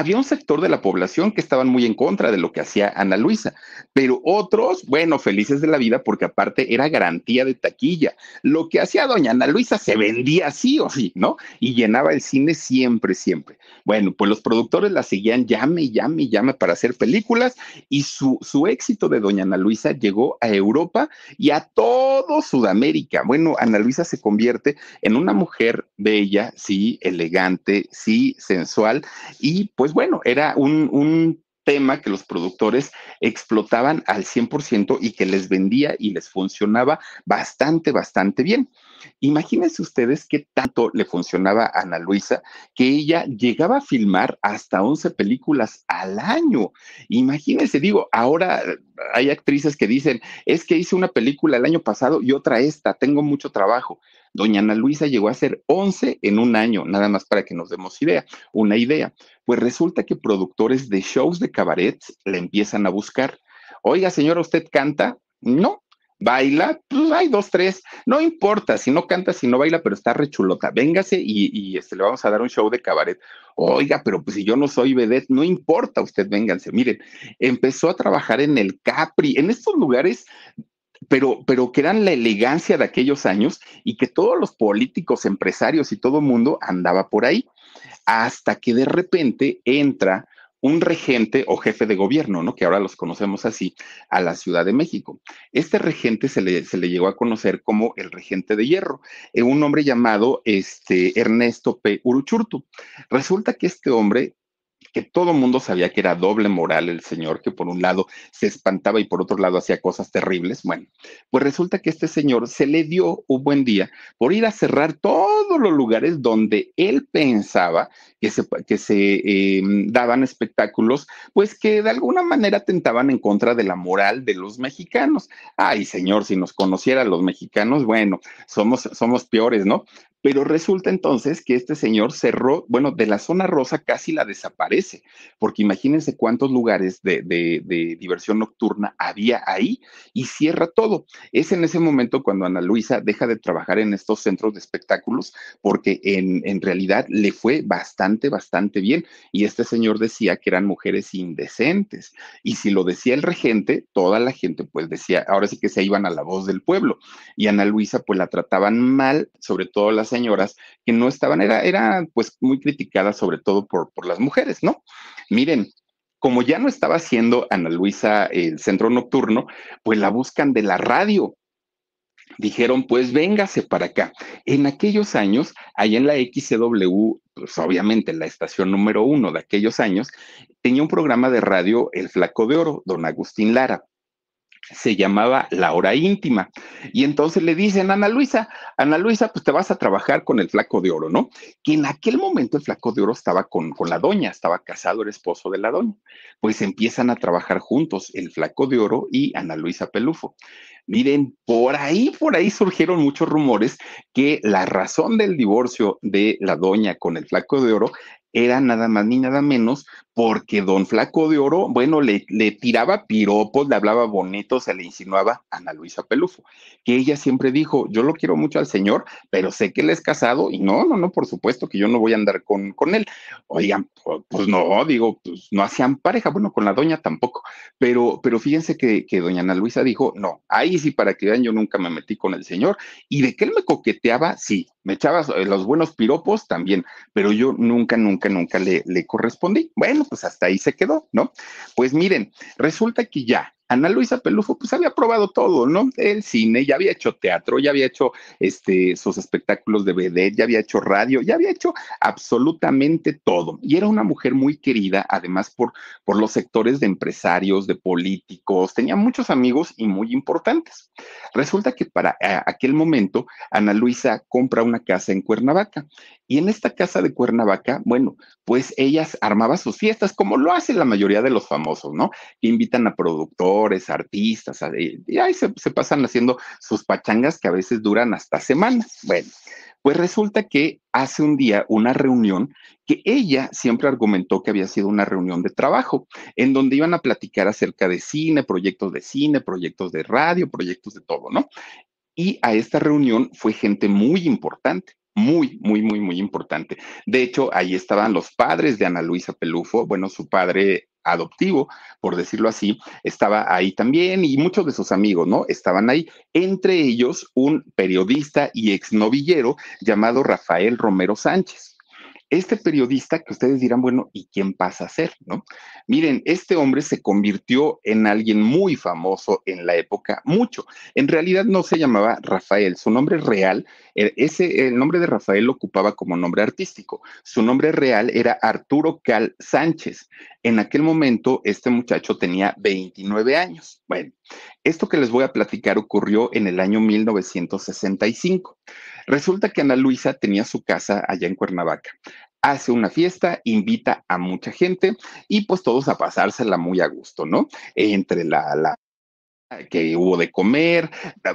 [SPEAKER 1] había un sector de la población que estaban muy en contra de lo que hacía Ana Luisa, pero otros, bueno, felices de la vida porque aparte era garantía de taquilla. Lo que hacía doña Ana Luisa se vendía sí o sí, ¿no? Y llenaba el cine siempre, siempre. Bueno, pues los productores la seguían llame, llame, llame para hacer películas y su, su éxito de doña Ana Luisa llegó a Europa y a todo Sudamérica. Bueno, Ana Luisa se convierte en una mujer bella, sí, elegante, sí, sensual y pues bueno, era un, tema que los productores explotaban al 100% y que les vendía y les funcionaba bastante, bastante bien. Imagínense ustedes qué tanto le funcionaba a Ana Luisa que ella llegaba a filmar hasta 11 películas al año. Imagínense, digo, ahora hay actrices que dicen, es que hice una película el año pasado y otra esta, tengo mucho trabajo. Doña Ana Luisa llegó a ser 11 en un año, nada más para que nos demos idea, una idea. Pues resulta que productores de shows de cabaret le empiezan a buscar. Oiga, señora, ¿usted canta? No, baila, pues hay dos, tres, no importa si no canta, si no baila, pero está rechulota, véngase y, este, le vamos a dar un show de cabaret. Oiga, pero pues si yo no soy vedette, no importa, usted vénganse. Miren, empezó a trabajar en el Capri, en estos lugares pero, pero que eran la elegancia de aquellos años y que todos los políticos, empresarios y todo mundo andaba por ahí, hasta que de repente entra un regente o jefe de gobierno, ¿no? Que ahora los conocemos así, a la Ciudad de México. Este regente se le, se le llegó a conocer como el regente de hierro, eh, un hombre llamado este, Ernesto P. Uruchurtu. Resulta que este hombre que todo mundo sabía que era doble moral el señor, que por un lado se espantaba y por otro lado hacía cosas terribles. Bueno, pues resulta que este señor se le dio un buen día por ir a cerrar todos los lugares donde él pensaba que se, que se eh, daban espectáculos, pues que de alguna manera tentaban en contra de la moral de los mexicanos. Ay, señor, si nos conociera los mexicanos, bueno, somos, somos peores, ¿no? Pero resulta entonces que este señor cerró, bueno, de la zona rosa casi la desaparece, porque imagínense cuántos lugares de, diversión nocturna había ahí y cierra todo. Es en ese momento cuando Ana Luisa deja de trabajar en estos centros de espectáculos, porque en, realidad le fue bastante, bastante bien. Y este señor decía que eran mujeres indecentes. Y si lo decía el regente, toda la gente pues decía, ahora sí que se iban a la voz del pueblo. Y Ana Luisa pues la trataban mal, sobre todo las señoras que no estaban, era, era pues muy criticada sobre todo por, por las mujeres, ¿no? Miren, como ya no estaba haciendo Ana Luisa el centro nocturno, pues la buscan de la radio. Dijeron, pues véngase para acá. En aquellos años, allá en la XCW, pues obviamente la estación número uno de aquellos años, tenía un programa de radio El Flaco de Oro, don Agustín Lara se llamaba La Hora Íntima. Y entonces le dicen, Ana Luisa, Ana Luisa, pues te vas a trabajar con el flaco de oro, ¿no? Que en aquel momento el flaco de oro estaba con, con la doña, estaba casado, era esposo de la doña. Pues empiezan a trabajar juntos el flaco de oro y Ana Luisa Pelufo. Miren, por ahí, por ahí surgieron muchos rumores que la razón del divorcio de la doña con el flaco de oro era nada más ni nada menos porque don Flaco de Oro, bueno, le, le, tiraba piropos, le hablaba bonito, se le insinuaba a Ana Luisa Pelufo, que ella siempre dijo, yo lo quiero mucho al señor, pero sé que él es casado y no, no, no, por supuesto que yo no voy a andar con, con él. Oigan, pues, no, digo, pues no hacían pareja, bueno, con la doña tampoco, pero, pero fíjense que, que doña Ana Luisa dijo, no, ahí sí, para que vean, yo nunca me metí con el señor y de que él me coqueteaba, sí, me echaba los buenos piropos también, pero yo nunca, nunca, nunca le, le correspondí. Bueno, pues hasta ahí se quedó, ¿no? Pues miren, resulta que ya Ana Luisa Pelufo pues había probado todo, ¿no? El cine, ya había hecho teatro, ya había hecho este, sus espectáculos de vedette, ya había hecho radio, ya había hecho absolutamente todo. Y era una mujer muy querida, además por, por los sectores de empresarios, de políticos, tenía muchos amigos y muy importantes. Resulta que para aquel momento Ana Luisa compra una casa en Cuernavaca y en esta casa de Cuernavaca, bueno, pues ellas armaba sus fiestas como lo hace la mayoría de los famosos, ¿no? Invitan a productores artistas, y ahí se, se pasan haciendo sus pachangas que a veces duran hasta semanas. Bueno, pues resulta que hace un día una reunión que ella siempre argumentó que había sido una reunión de trabajo, en donde iban a platicar acerca de cine, proyectos de cine, proyectos de radio, proyectos de todo, ¿no? Y a esta reunión fue gente muy importante muy, muy, muy, muy importante. De hecho, ahí estaban los padres de Ana Luisa Pelufo, bueno, su padre adoptivo, por decirlo así, estaba ahí también y muchos de sus amigos, ¿no? Estaban ahí, entre ellos un periodista y exnovillero llamado Rafael Romero Sánchez. Este periodista que ustedes dirán, bueno, ¿y quién pasa a ser? ¿No? Miren, este hombre se convirtió en alguien muy famoso en la época, mucho. En realidad no se llamaba Rafael, su nombre real, eh, ese, el nombre de Rafael lo ocupaba como nombre artístico. Su nombre real era Arturo Cal Sánchez. En aquel momento, este muchacho tenía 29 años. Bueno, esto que les voy a platicar ocurrió en el año 1965. Resulta que Ana Luisa tenía su casa allá en Cuernavaca. Hace una fiesta, invita a mucha gente y pues todos a pasársela muy a gusto, ¿no? Entre la, la que hubo de comer,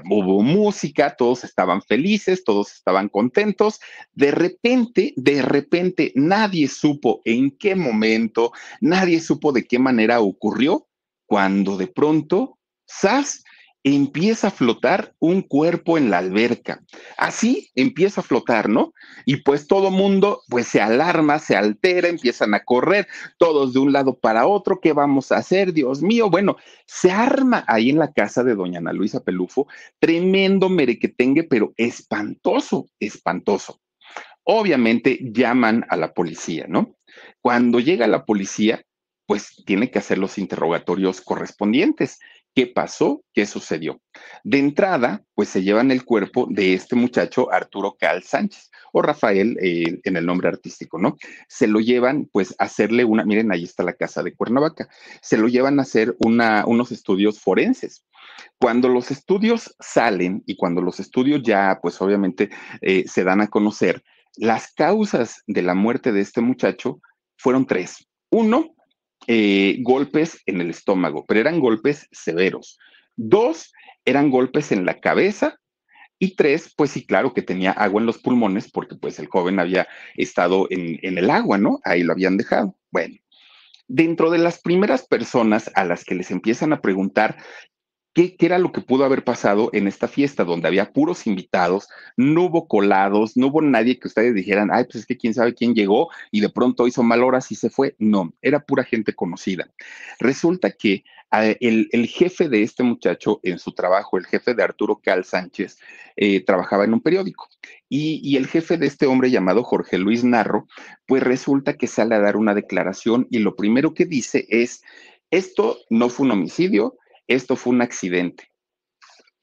[SPEAKER 1] hubo música, todos estaban felices, todos estaban contentos. De repente, de repente, nadie supo en qué momento, nadie supo de qué manera ocurrió, cuando de pronto, ¡zas! Empieza a flotar un cuerpo en la alberca. Así empieza a flotar, ¿no? Y pues todo mundo pues se alarma, se altera, empiezan a correr todos de un lado para otro, ¿qué vamos a hacer? Dios mío, bueno, se arma ahí en la casa de doña Ana Luisa Pelufo, tremendo merequetengue, pero espantoso, espantoso. Obviamente llaman a la policía, ¿no? Cuando llega la policía, pues tiene que hacer los interrogatorios correspondientes qué pasó, qué sucedió. De entrada, pues se llevan el cuerpo de este muchacho, Arturo Cal Sánchez, o Rafael eh, en el nombre artístico, ¿no? Se lo llevan, pues, a hacerle una, miren, ahí está la casa de Cuernavaca, se lo llevan a hacer unos estudios forenses. Cuando los estudios salen y cuando los estudios ya, pues, obviamente, eh, se dan a conocer, las causas de la muerte de este muchacho fueron tres. Uno, eh, golpes en el estómago, pero eran golpes severos. Dos, eran golpes en la cabeza. Y tres, pues sí, claro que tenía agua en los pulmones porque pues el joven había estado en, en el agua, ¿no? Ahí lo habían dejado. Bueno, dentro de las primeras personas a las que les empiezan a preguntar ¿Qué, era lo que pudo haber pasado en esta fiesta donde había puros invitados, no hubo colados, no hubo nadie que ustedes dijeran, ay, pues es que quién sabe quién llegó y de pronto hizo mal horas y se fue? No, era pura gente conocida. Resulta que ah, el, jefe de este muchacho en su trabajo, el jefe de Arturo Cal Sánchez, eh, trabajaba en un periódico y, y el jefe de este hombre llamado Jorge Luis Narro, pues resulta que sale a dar una declaración y lo primero que dice es, esto no fue un homicidio, esto fue un accidente.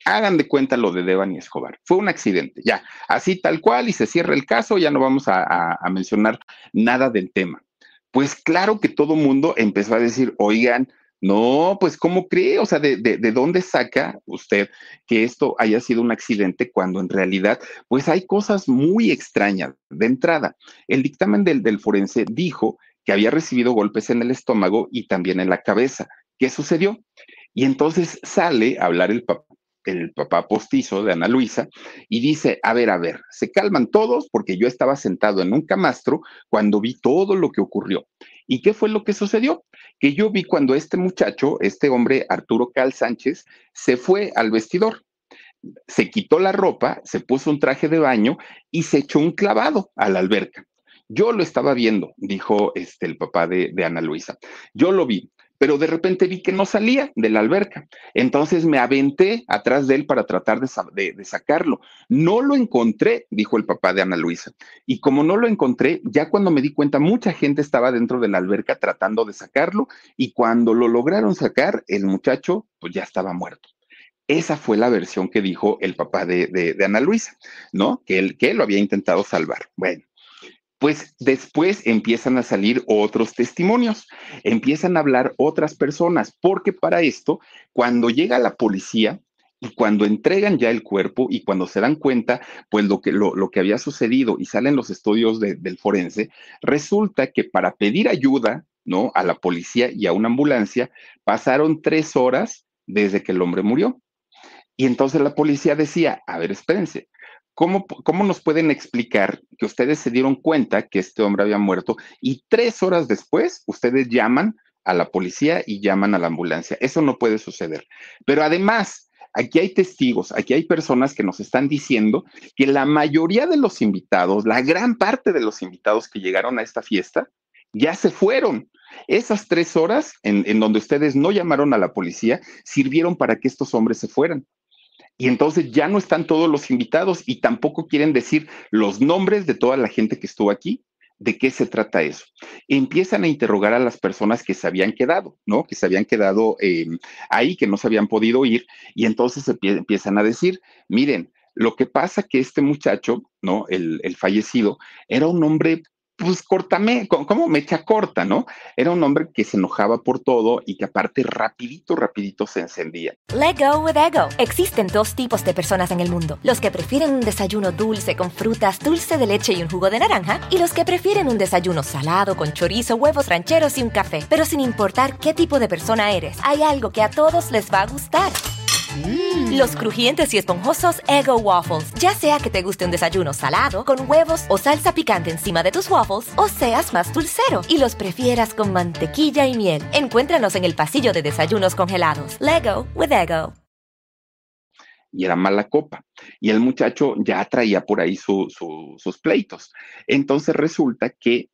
[SPEAKER 1] Hagan de cuenta lo de Devani Escobar. Fue un accidente, ya, así tal cual, y se cierra el caso, ya no vamos a, mencionar nada del tema. Pues claro que todo mundo empezó a decir, oigan, no, pues ¿cómo cree? O sea, ¿de, dónde saca usted que esto haya sido un accidente cuando en realidad, pues hay cosas muy extrañas de entrada? El dictamen del, del forense dijo que había recibido golpes en el estómago y también en la cabeza. ¿Qué sucedió? Y entonces sale a hablar el papá, el papá postizo de Ana Luisa y dice, a ver, a ver, se calman todos porque yo estaba sentado en un camastro cuando vi todo lo que ocurrió. ¿Y qué fue lo que sucedió? Que yo vi cuando este muchacho, este hombre Arturo Cal Sánchez, se fue al vestidor, se quitó la ropa, se puso un traje de baño y se echó un clavado a la alberca. Yo lo estaba viendo, dijo este, el papá de, de Ana Luisa. Yo lo vi pero de repente vi que no salía de la alberca. Entonces me aventé atrás de él para tratar de, sacarlo. No lo encontré, dijo el papá de Ana Luisa. Y como no lo encontré, ya cuando me di cuenta, mucha gente estaba dentro de la alberca tratando de sacarlo y cuando lo lograron sacar, el muchacho pues ya estaba muerto. Esa fue la versión que dijo el papá de, Ana Luisa, ¿no? Que él, que él lo había intentado salvar. Bueno, pues después empiezan a salir otros testimonios, empiezan a hablar otras personas, porque para esto, cuando llega la policía y cuando entregan ya el cuerpo y cuando se dan cuenta, pues lo que, lo, que había sucedido y salen los estudios del forense, resulta que para pedir ayuda, ¿no? A la policía y a una ambulancia, pasaron tres horas desde que el hombre murió. Y entonces la policía decía, a ver, espérense, ¿Cómo, nos pueden explicar que ustedes se dieron cuenta que este hombre había muerto y tres horas después ustedes llaman a la policía y llaman a la ambulancia? Eso no puede suceder. Pero además, aquí hay testigos, aquí hay personas que nos están diciendo que la mayoría de los invitados, la gran parte de los invitados que llegaron a esta fiesta, ya se fueron. Esas tres horas en, en donde ustedes no llamaron a la policía sirvieron para que estos hombres se fueran y entonces ya no están todos los invitados y tampoco quieren decir los nombres de toda la gente que estuvo aquí. ¿De qué se trata eso? Empiezan a interrogar a las personas que se habían quedado, ¿no? Que se habían quedado em, ahí, que no se habían podido ir, y entonces empiezan a decir, miren, lo que pasa que este muchacho, ¿no? El, el fallecido, era un hombre pues cortame, como mecha corta, ¿no? Era un hombre que se enojaba por todo y que aparte rapidito, rapidito se encendía.
[SPEAKER 2] Let go with ego. Existen dos tipos de personas en el mundo. Los que prefieren un desayuno dulce con frutas, dulce de leche y un jugo de naranja. Y los que prefieren un desayuno salado con chorizo, huevos rancheros y un café. Pero sin importar qué tipo de persona eres, hay algo que a todos les va a gustar. Mm. Los crujientes y esponjosos Ego Waffles. Ya sea que te guste un desayuno salado, con huevos o salsa picante encima de tus waffles, o seas más dulcero y los prefieras con mantequilla y miel. Encuéntranos en el pasillo de desayunos congelados. Lego with Ego.
[SPEAKER 1] Y era mala copa. Y el muchacho ya traía por ahí sus pleitos. Entonces resulta que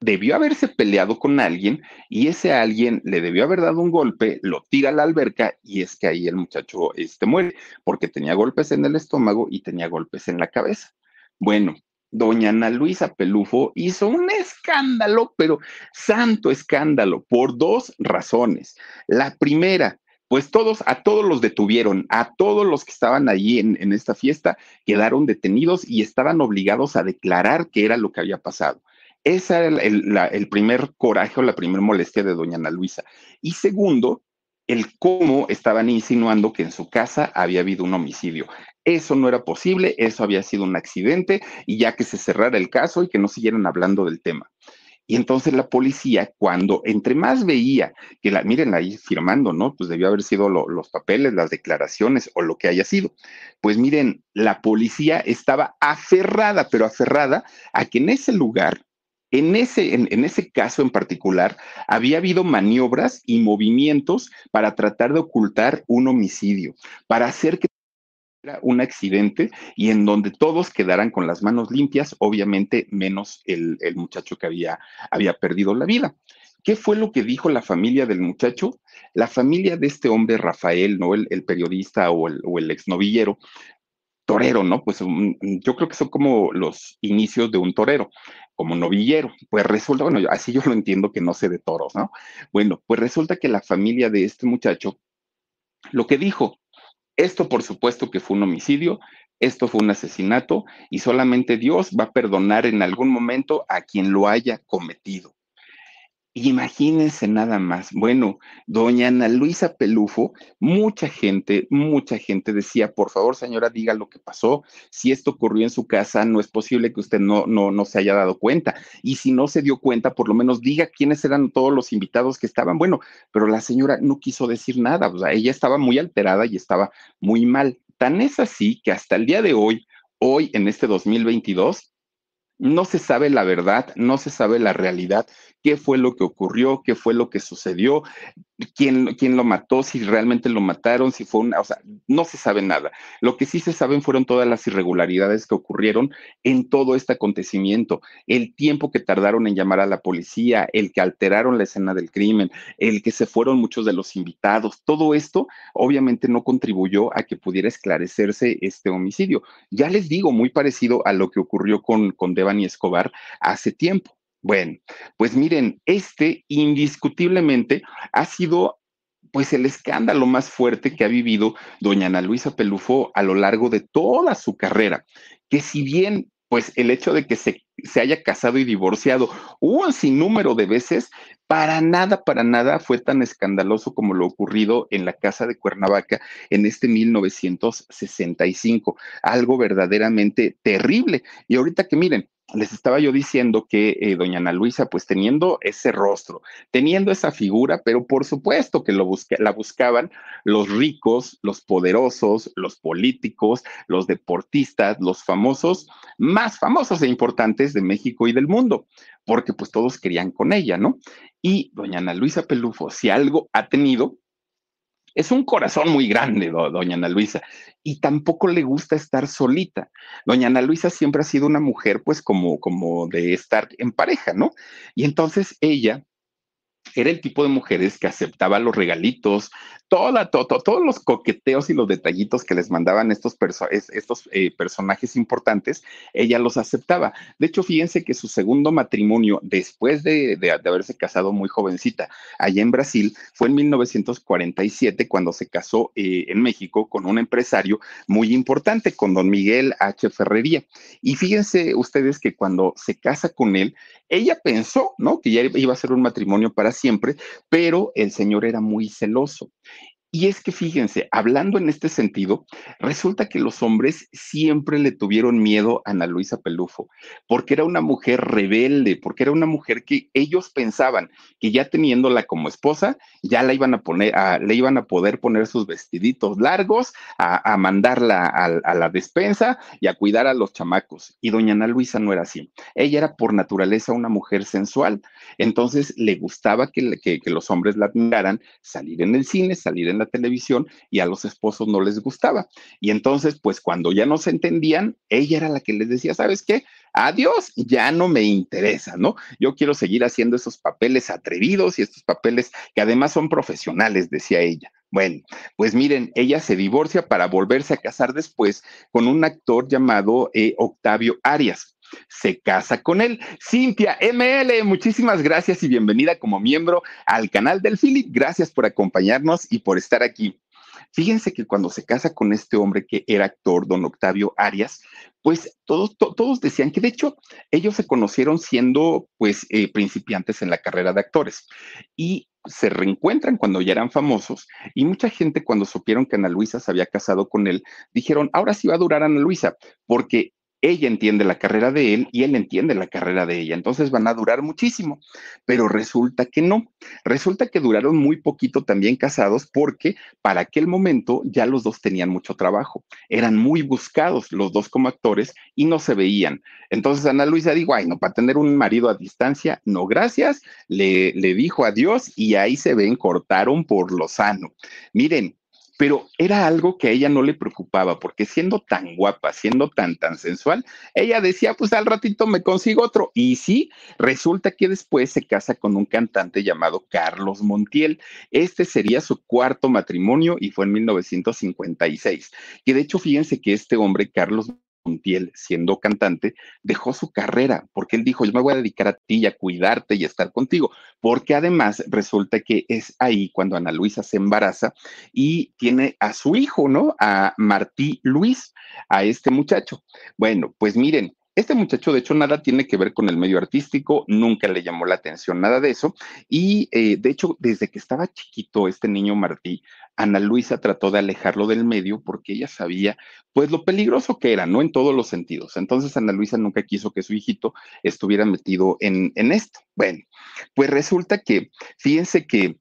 [SPEAKER 1] debió haberse peleado con alguien y ese alguien le debió haber dado un golpe, lo tira a la alberca y es que ahí el muchacho este, muere porque tenía golpes en el estómago y tenía golpes en la cabeza. Bueno, doña Ana Luisa Pelufo hizo un escándalo, pero santo escándalo, por dos razones. La primera, pues todos, a todos los detuvieron, a todos los que estaban allí en, en esta fiesta quedaron detenidos y estaban obligados a declarar qué era lo que había pasado. Ese era el, primer coraje o la primera molestia de doña Ana Luisa. Y segundo, el cómo estaban insinuando que en su casa había habido un homicidio. Eso no era posible, eso había sido un accidente y ya que se cerrara el caso y que no siguieran hablando del tema. Y entonces la policía, cuando entre más veía que la, miren ahí firmando, ¿no? Pues debió haber sido los papeles, las declaraciones o lo que haya sido. Pues miren, la policía estaba aferrada, pero aferrada a que en ese lugar en ese, en, ese caso en particular, había habido maniobras y movimientos para tratar de ocultar un homicidio, para hacer que un accidente y en donde todos quedaran con las manos limpias, obviamente menos el, muchacho que había, había perdido la vida. ¿Qué fue lo que dijo la familia del muchacho? La familia de este hombre, Rafael, ¿no? El, periodista o el, o el exnovillero, torero, ¿no? Pues yo creo que son como los inicios de un torero como novillero. Pues resulta, bueno, así yo lo entiendo que no sé de toros, ¿no? Bueno, pues resulta que la familia de este muchacho lo que dijo, esto por supuesto que fue un homicidio, esto fue un asesinato y solamente Dios va a perdonar en algún momento a quien lo haya cometido. Imagínense nada más. Bueno, doña Ana Luisa Pelufo, mucha gente, mucha gente decía, por favor, señora, diga lo que pasó. Si esto ocurrió en su casa, no es posible que usted no, no, no se haya dado cuenta. Y si no se dio cuenta, por lo menos diga quiénes eran todos los invitados que estaban. Bueno, pero la señora no quiso decir nada. O sea, ella estaba muy alterada y estaba muy mal. Tan es así que hasta el día de hoy, hoy en este 2022, no se sabe la verdad, no se sabe la realidad, qué fue lo que ocurrió, qué fue lo que sucedió, quién, quién lo mató, si realmente lo mataron, si fue una, o sea, no se sabe nada. Lo que sí se saben fueron todas las irregularidades que ocurrieron en todo este acontecimiento, el tiempo que tardaron en llamar a la policía, el que alteraron la escena del crimen, el que se fueron muchos de los invitados, todo esto obviamente no contribuyó a que pudiera esclarecerse este homicidio. Ya les digo, muy parecido a lo que ocurrió con, con Devani Escobar hace tiempo. Bueno, pues miren, este indiscutiblemente ha sido pues el escándalo más fuerte que ha vivido doña Ana Luisa Pelufo a lo largo de toda su carrera, que si bien pues el hecho de que se, se, haya casado y divorciado un sinnúmero de veces, para nada, para nada fue tan escandaloso como lo ocurrido en la casa de Cuernavaca en este 1965, algo verdaderamente terrible. Y ahorita que miren, les estaba yo diciendo que eh, doña Ana Luisa, pues teniendo ese rostro, teniendo esa figura, pero por supuesto que lo la buscaban los ricos, los poderosos, los políticos, los deportistas, los famosos, más famosos e importantes de México y del mundo, porque pues todos querían con ella, ¿no? Y doña Ana Luisa Pelufo, si algo ha tenido, es un corazón muy grande, doña Ana Luisa, y tampoco le gusta estar solita. Doña Ana Luisa siempre ha sido una mujer, pues, como, como de estar en pareja, ¿no? Y entonces ella era el tipo de mujeres que aceptaba los regalitos, toda, todos los coqueteos y los detallitos que les mandaban estos, estos eh, personajes importantes, ella los aceptaba. De hecho, fíjense que su segundo matrimonio, después de, haberse casado muy jovencita allá en Brasil, fue en 1947 cuando se casó eh, en México con un empresario muy importante, con don Miguel H. Ferrería. Y fíjense ustedes que cuando se casa con él, ella pensó, ¿no? Que ya iba a ser un matrimonio para siempre, pero el señor era muy celoso Y es que fíjense, hablando en este sentido, resulta que los hombres siempre le tuvieron miedo a Ana Luisa Pelufo, porque era una mujer rebelde, porque era una mujer que ellos pensaban que ya teniéndola como esposa, ya la iban a poner, le iban a poder poner sus vestiditos largos, a, mandarla a, a, la despensa y a cuidar a los chamacos. Y doña Ana Luisa no era así. Ella era por naturaleza una mujer sensual. Entonces le gustaba que, que los hombres la admiraran, salir en el cine, salir en la televisión y a los esposos no les gustaba. Y entonces, pues cuando ya no se entendían, ella era la que les decía, ¿sabes qué? Adiós, ya no me interesa, ¿no? Yo quiero seguir haciendo esos papeles atrevidos y estos papeles que además son profesionales, decía ella. Bueno, pues miren, ella se divorcia para volverse a casar después con un actor llamado eh, Octavio Arias se casa con él. Cintia ML, muchísimas gracias y bienvenida como miembro al canal del Philip. Gracias por acompañarnos y por estar aquí. Fíjense que cuando se casa con este hombre que era actor, don Octavio Arias, pues todos, todos decían que de hecho ellos se conocieron siendo pues eh, principiantes en la carrera de actores y se reencuentran cuando ya eran famosos y mucha gente cuando supieron que Ana Luisa se había casado con él, dijeron, ahora sí va a durar Ana Luisa, porque ella entiende la carrera de él y él entiende la carrera de ella. Entonces van a durar muchísimo, pero resulta que no. Resulta que duraron muy poquito también casados porque para aquel momento ya los dos tenían mucho trabajo. Eran muy buscados los dos como actores y no se veían. Entonces Ana Luisa dijo, ay, no, para tener un marido a distancia, no, gracias. Le, le dijo adiós y ahí se ven, cortaron por lo sano. Miren, pero era algo que a ella no le preocupaba, porque siendo tan guapa, siendo tan, tan sensual, ella decía, pues al ratito me consigo otro. Y sí, resulta que después se casa con un cantante llamado Carlos Montiel. Este sería su cuarto matrimonio y fue en 1956. Y de hecho, fíjense que este hombre, Carlos Montiel, siendo cantante, dejó su carrera porque él dijo, yo me voy a dedicar a ti a cuidarte y a estar contigo, porque además resulta que es ahí cuando Ana Luisa se embaraza y tiene a su hijo, ¿no? A Martí Luis, a este muchacho. Bueno, pues miren, este muchacho, de hecho, nada tiene que ver con el medio artístico, nunca le llamó la atención nada de eso. Y eh, de hecho, desde que estaba chiquito, este niño Martí, Ana Luisa trató de alejarlo del medio porque ella sabía, pues, lo peligroso que era, ¿no? En todos los sentidos. Entonces, Ana Luisa nunca quiso que su hijito estuviera metido en, en esto. Bueno, pues resulta que, fíjense que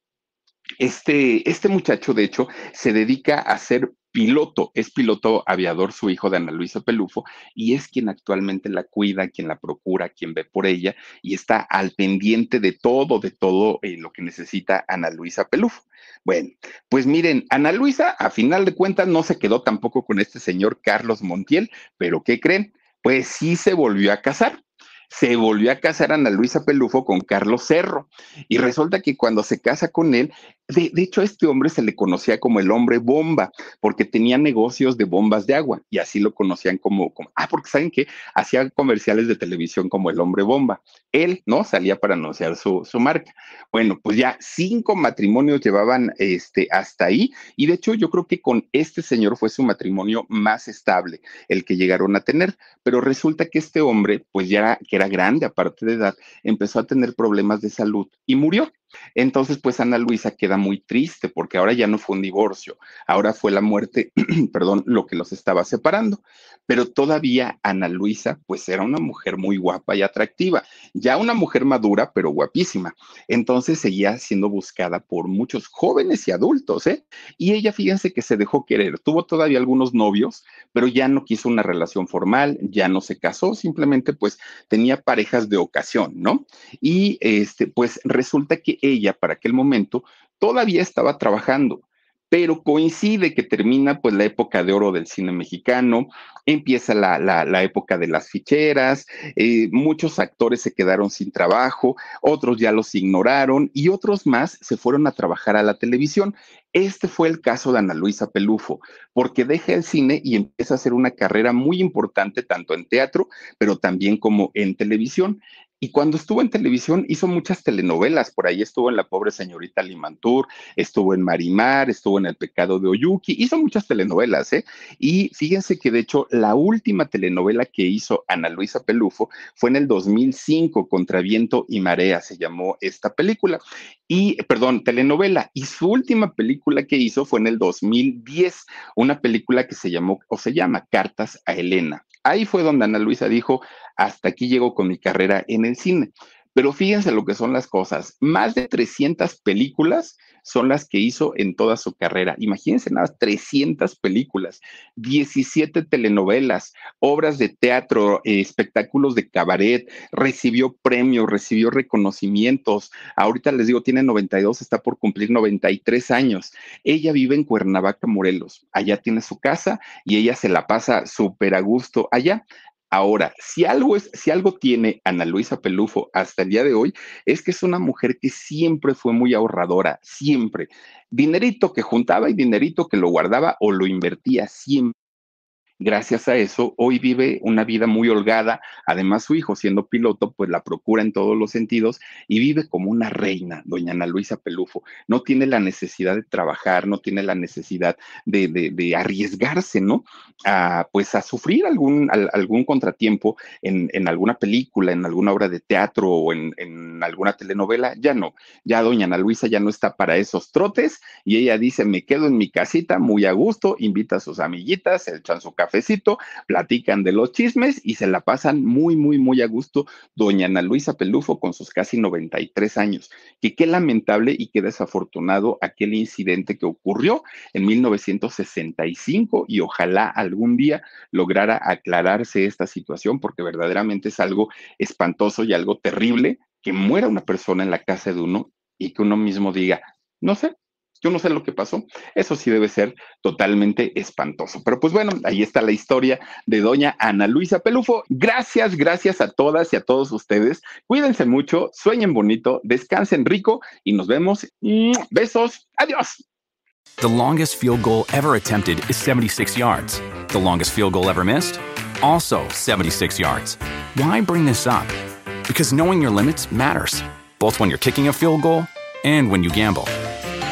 [SPEAKER 1] este, este muchacho, de hecho, se dedica a ser piloto, es piloto aviador, su hijo de Ana Luisa Pelufo, y es quien actualmente la cuida, quien la procura, quien ve por ella y está al pendiente de todo, de todo eh, lo que necesita Ana Luisa Pelufo. Bueno, pues miren, Ana Luisa, a final de cuentas, no se quedó tampoco con este señor Carlos Montiel, pero ¿qué creen? Pues sí se volvió a casar se volvió a casar Ana Luisa Pelufo con Carlos Cerro. Y resulta que cuando se casa con él, de, hecho, a este hombre se le conocía como el hombre bomba, porque tenía negocios de bombas de agua y así lo conocían como, como ah, porque saben que hacía comerciales de televisión como el hombre bomba. Él, ¿no? Salía para anunciar su, su marca. Bueno, pues ya cinco matrimonios llevaban este, hasta ahí y de hecho yo creo que con este señor fue su matrimonio más estable, el que llegaron a tener, pero resulta que este hombre, pues ya que era grande, aparte de edad, empezó a tener problemas de salud y murió. Entonces, pues Ana Luisa queda muy triste porque ahora ya no fue un divorcio, ahora fue la muerte, perdón, lo que los estaba separando. Pero todavía Ana Luisa, pues era una mujer muy guapa y atractiva, ya una mujer madura, pero guapísima. Entonces seguía siendo buscada por muchos jóvenes y adultos, ¿eh? Y ella, fíjense que se dejó querer, tuvo todavía algunos novios, pero ya no quiso una relación formal, ya no se casó, simplemente pues tenía parejas de ocasión, ¿no? Y este, pues resulta que ella para aquel momento todavía estaba trabajando, pero coincide que termina pues la época de oro del cine mexicano, empieza la, la, época de las ficheras, eh, muchos actores se quedaron sin trabajo, otros ya los ignoraron y otros más se fueron a trabajar a la televisión. Este fue el caso de Ana Luisa Pelufo, porque deja el cine y empieza a hacer una carrera muy importante tanto en teatro, pero también como en televisión. Y cuando estuvo en televisión hizo muchas telenovelas, por ahí estuvo en La pobre señorita Limantur, estuvo en Marimar, estuvo en El pecado de Oyuki, hizo muchas telenovelas, ¿eh? Y fíjense que de hecho la última telenovela que hizo Ana Luisa Pelufo fue en el 2005, Contra Viento y Marea, se llamó esta película. Y, perdón, telenovela. Y su última película que hizo fue en el 2010, una película que se llamó o se llama Cartas a Elena. Ahí fue donde Ana Luisa dijo, hasta aquí llego con mi carrera en el cine. Pero fíjense lo que son las cosas. Más de 300 películas son las que hizo en toda su carrera. Imagínense nada, 300 películas, 17 telenovelas, obras de teatro, espectáculos de cabaret, recibió premios, recibió reconocimientos. Ahorita les digo, tiene 92, está por cumplir 93 años. Ella vive en Cuernavaca, Morelos. Allá tiene su casa y ella se la pasa súper a gusto allá. Ahora, si algo, es, si algo tiene Ana Luisa Pelufo hasta el día de hoy, es que es una mujer que siempre fue muy ahorradora, siempre. Dinerito que juntaba y dinerito que lo guardaba o lo invertía siempre gracias a eso, hoy vive una vida muy holgada. Además, su hijo, siendo piloto, pues la procura en todos los sentidos y vive como una reina, doña Ana Luisa Pelufo. No tiene la necesidad de trabajar, no tiene la necesidad de, arriesgarse, ¿no? A, pues a sufrir algún, algún contratiempo en, alguna película, en alguna obra de teatro o en, en alguna telenovela. Ya no, ya doña Ana Luisa ya no está para esos trotes y ella dice, me quedo en mi casita muy a gusto, invita a sus amiguitas, se echan su cafecito, platican de los chismes y se la pasan muy, muy, muy a gusto doña Ana Luisa Pelufo con sus casi 93 años. Que qué lamentable y qué desafortunado aquel incidente que ocurrió en 1965 y ojalá algún día lograra aclararse esta situación porque verdaderamente es algo espantoso y algo terrible que muera una persona en la casa de uno y que uno mismo diga, no sé, yo no sé lo que pasó. Eso sí debe ser totalmente espantoso. Pero pues bueno, ahí está la historia de doña Ana Luisa Pelufo. Gracias, gracias a todas y a todos ustedes. Cuídense mucho, sueñen bonito, descansen rico y nos vemos. Besos. Adiós.
[SPEAKER 3] The longest field goal ever attempted is 76 yards. The longest field goal ever missed? Also 76 yards. Why bring this up? Because knowing your limits matters, both when you're kicking a field goal and when you gamble.